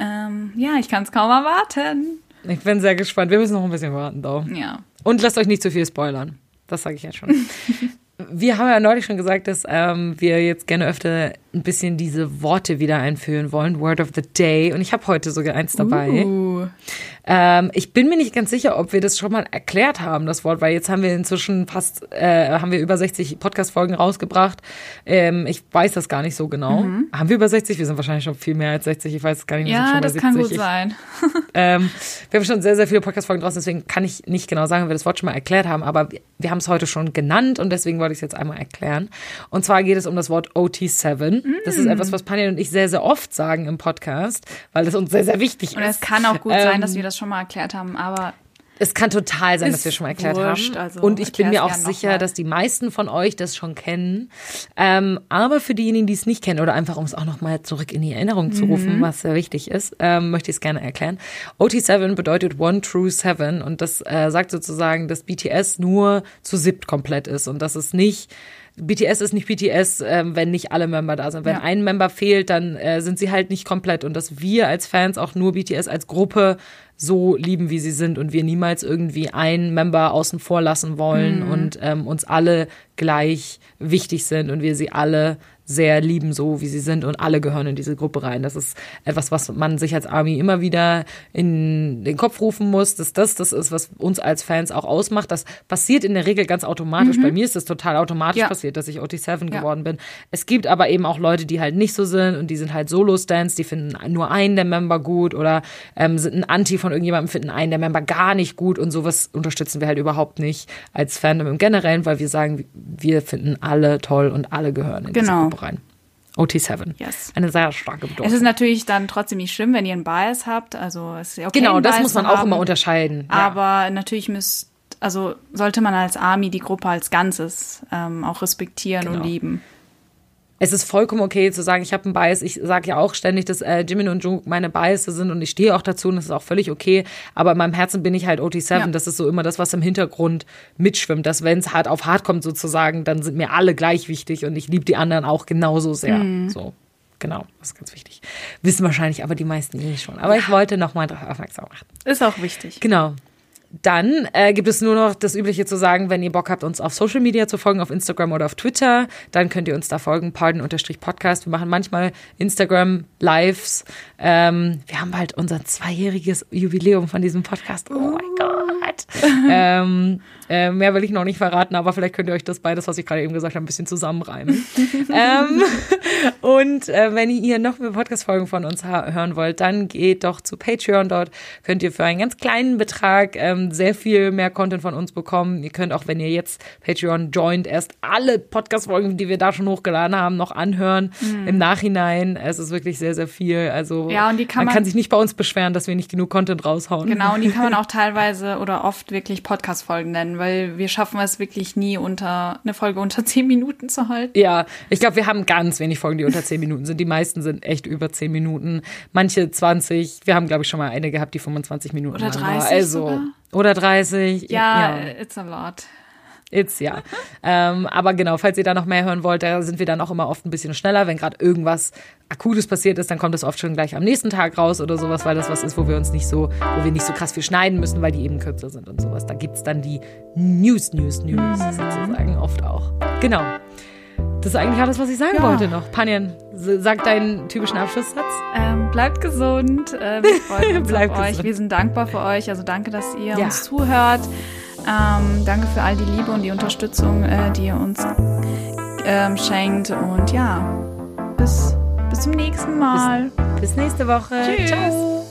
Ähm, ja, ich kann es kaum erwarten. Ich bin sehr gespannt. Wir müssen noch ein bisschen warten, though. Ja. Und lasst euch nicht zu viel spoilern. Das sage ich jetzt schon. wir haben ja neulich schon gesagt, dass ähm, wir jetzt gerne öfter ein bisschen diese Worte wieder einführen wollen. Word of the Day. Und ich habe heute sogar eins dabei. Uh, Ähm, ich bin mir nicht ganz sicher, ob wir das schon mal erklärt haben, das Wort, weil jetzt haben wir inzwischen fast, äh, haben wir über 60 Podcast-Folgen rausgebracht. Ähm, ich weiß das gar nicht so genau. Haben wir über 60? Wir sind wahrscheinlich schon viel mehr als 60. Ich weiß es gar nicht. Mhm. ja, das kann 70. gut Ich- sein. ähm, wir haben schon sehr, sehr viele Podcast-Folgen draußen, deswegen kann ich nicht genau sagen, ob wir das Wort schon mal erklärt haben, aber wir, wir haben es heute schon genannt und deswegen wollte ich es jetzt einmal erklären. Und zwar geht es um das Wort OT7. Das ist etwas, was Panel und ich sehr, sehr oft sagen im Podcast, weil das uns sehr, sehr wichtig Und ist. es kann auch gut sein, Ähm, dass wir das schon mal erklärt haben, aber Es kann total sein, dass wir schon mal erklärt wurscht, haben. also und ich bin mir auch sicher, dass die meisten von euch das schon kennen. Ähm, aber für diejenigen, die es nicht kennen oder einfach um es auch noch mal zurück in die Erinnerung zu rufen, Mhm. was sehr wichtig ist, ähm, möchte ich es gerne erklären. OT7 bedeutet One True Seven und das äh, sagt sozusagen, dass BTS nur zu siebt komplett ist und dass es nicht BTS ist nicht BTS, ähm, wenn nicht alle Member da sind. Wenn Ja. ein Member fehlt, dann äh, sind sie halt nicht komplett. Und dass wir als Fans auch nur BTS als Gruppe so lieben, wie sie sind und wir niemals irgendwie einen Member außen vor lassen wollen Mhm. und ähm, uns alle gleich wichtig sind und wir sie alle sehr lieben, so wie sie sind und alle gehören in diese Gruppe rein. Das ist etwas, was man sich als Army immer wieder in den Kopf rufen muss, dass das das ist, was uns als Fans auch ausmacht. Das passiert in der Regel ganz automatisch. Bei mir ist das total automatisch Mhm. Ja. passiert, dass ich OT7 Ja. geworden bin. Es gibt aber eben auch Leute, die halt nicht so sind und die sind halt Solo-Stands, die finden nur einen der Member gut oder ähm, sind ein Anti von irgendjemandem, finden einen der Member gar nicht gut und sowas unterstützen wir halt überhaupt nicht als Fandom im Generellen, weil wir sagen, wir finden alle toll und alle gehören in diese Genau. Gruppe rein. OT7. Yes. Eine sehr starke Bedeutung. es ist natürlich dann trotzdem nicht schlimm, wenn ihr einen Bias habt. Also es ist ja okay, genau, das Bias muss man auch haben, immer unterscheiden. Ja. Aber natürlich müsst, also sollte man als Army die Gruppe als Ganzes ähm, auch respektieren und Genau. lieben. Es ist vollkommen okay zu sagen, ich habe einen Bias. Ich sage ja auch ständig, dass äh, Jimin und Jungkook meine Biases sind und ich stehe auch dazu und das ist auch völlig okay. Aber in meinem Herzen bin ich halt OT7. Ja. Das ist so immer das, was im Hintergrund mitschwimmt. Dass wenn es hart auf hart kommt sozusagen, dann sind mir alle gleich wichtig und ich liebe die anderen auch genauso sehr. Mhm. So. Genau, das ist ganz wichtig. Wissen wahrscheinlich aber die meisten eh schon. Aber ich wollte noch mal darauf aufmerksam machen. Ist auch wichtig. Genau. Dann äh, gibt es nur noch das Übliche zu sagen, wenn ihr Bock habt, uns auf Social Media zu folgen, auf Instagram oder auf Twitter, dann könnt ihr uns da folgen, pardon-podcast. Wir machen manchmal Instagram-Lives. Ähm, wir haben bald unser zweijähriges Jubiläum von diesem Podcast. Oh mein Gott. ähm, äh, mehr will ich noch nicht verraten, aber vielleicht könnt ihr euch das beides, was ich gerade eben gesagt habe, ein bisschen zusammenreimen. ähm, und äh, wenn ihr noch mehr Podcast-Folgen von uns hören wollt, dann geht doch zu Patreon. Dort könnt ihr für einen ganz kleinen Betrag ähm, sehr viel mehr Content von uns bekommen. Ihr könnt auch, wenn ihr jetzt Patreon joint, erst alle Podcast-Folgen, die wir da schon hochgeladen haben, noch anhören Mhm. im Nachhinein. Es ist wirklich sehr, sehr viel. Also Ja, und die kann man man- kann sich nicht bei uns beschweren, dass wir nicht genug Content raushauen. Genau, und die kann man auch teilweise oder oft wirklich Podcast-Folgen nennen, weil wir schaffen es wirklich nie unter eine Folge unter zehn Minuten zu halten. Ja, ich glaube, wir haben ganz wenig Folgen, die unter 10 Minuten sind. Die meisten sind echt über 10 Minuten. Manche 20. Wir haben, glaube ich, schon mal eine gehabt, die 25 Minuten Oder lang war. 30 Also, sogar? Oder 30. Ja, it's a lot. It's, ja. ähm, aber genau, falls ihr da noch mehr hören wollt, da sind wir dann auch immer oft ein bisschen schneller. Wenn gerade irgendwas Akutes passiert ist, dann kommt es oft schon gleich am nächsten Tag raus oder sowas, weil das was ist, wo wir uns nicht so, wo wir nicht so krass viel schneiden müssen, weil die eben kürzer sind und sowas. Da gibt's dann die News, News, News sozusagen oft auch. Genau. Das ist eigentlich alles, was ich sagen Ja. wollte noch. Panjan, sag deinen typischen Abschlusssatz. Ähm, bleibt gesund. Äh, wir freuen uns Bleibt auf euch. gesund. Wir sind dankbar für euch. Also danke, dass ihr Ja. uns zuhört. Ähm, danke für all die Liebe und die Unterstützung, äh, die ihr uns ähm, schenkt. Und ja, bis, bis zum nächsten Mal. Bis nächste Woche. Tschüss. Ciao.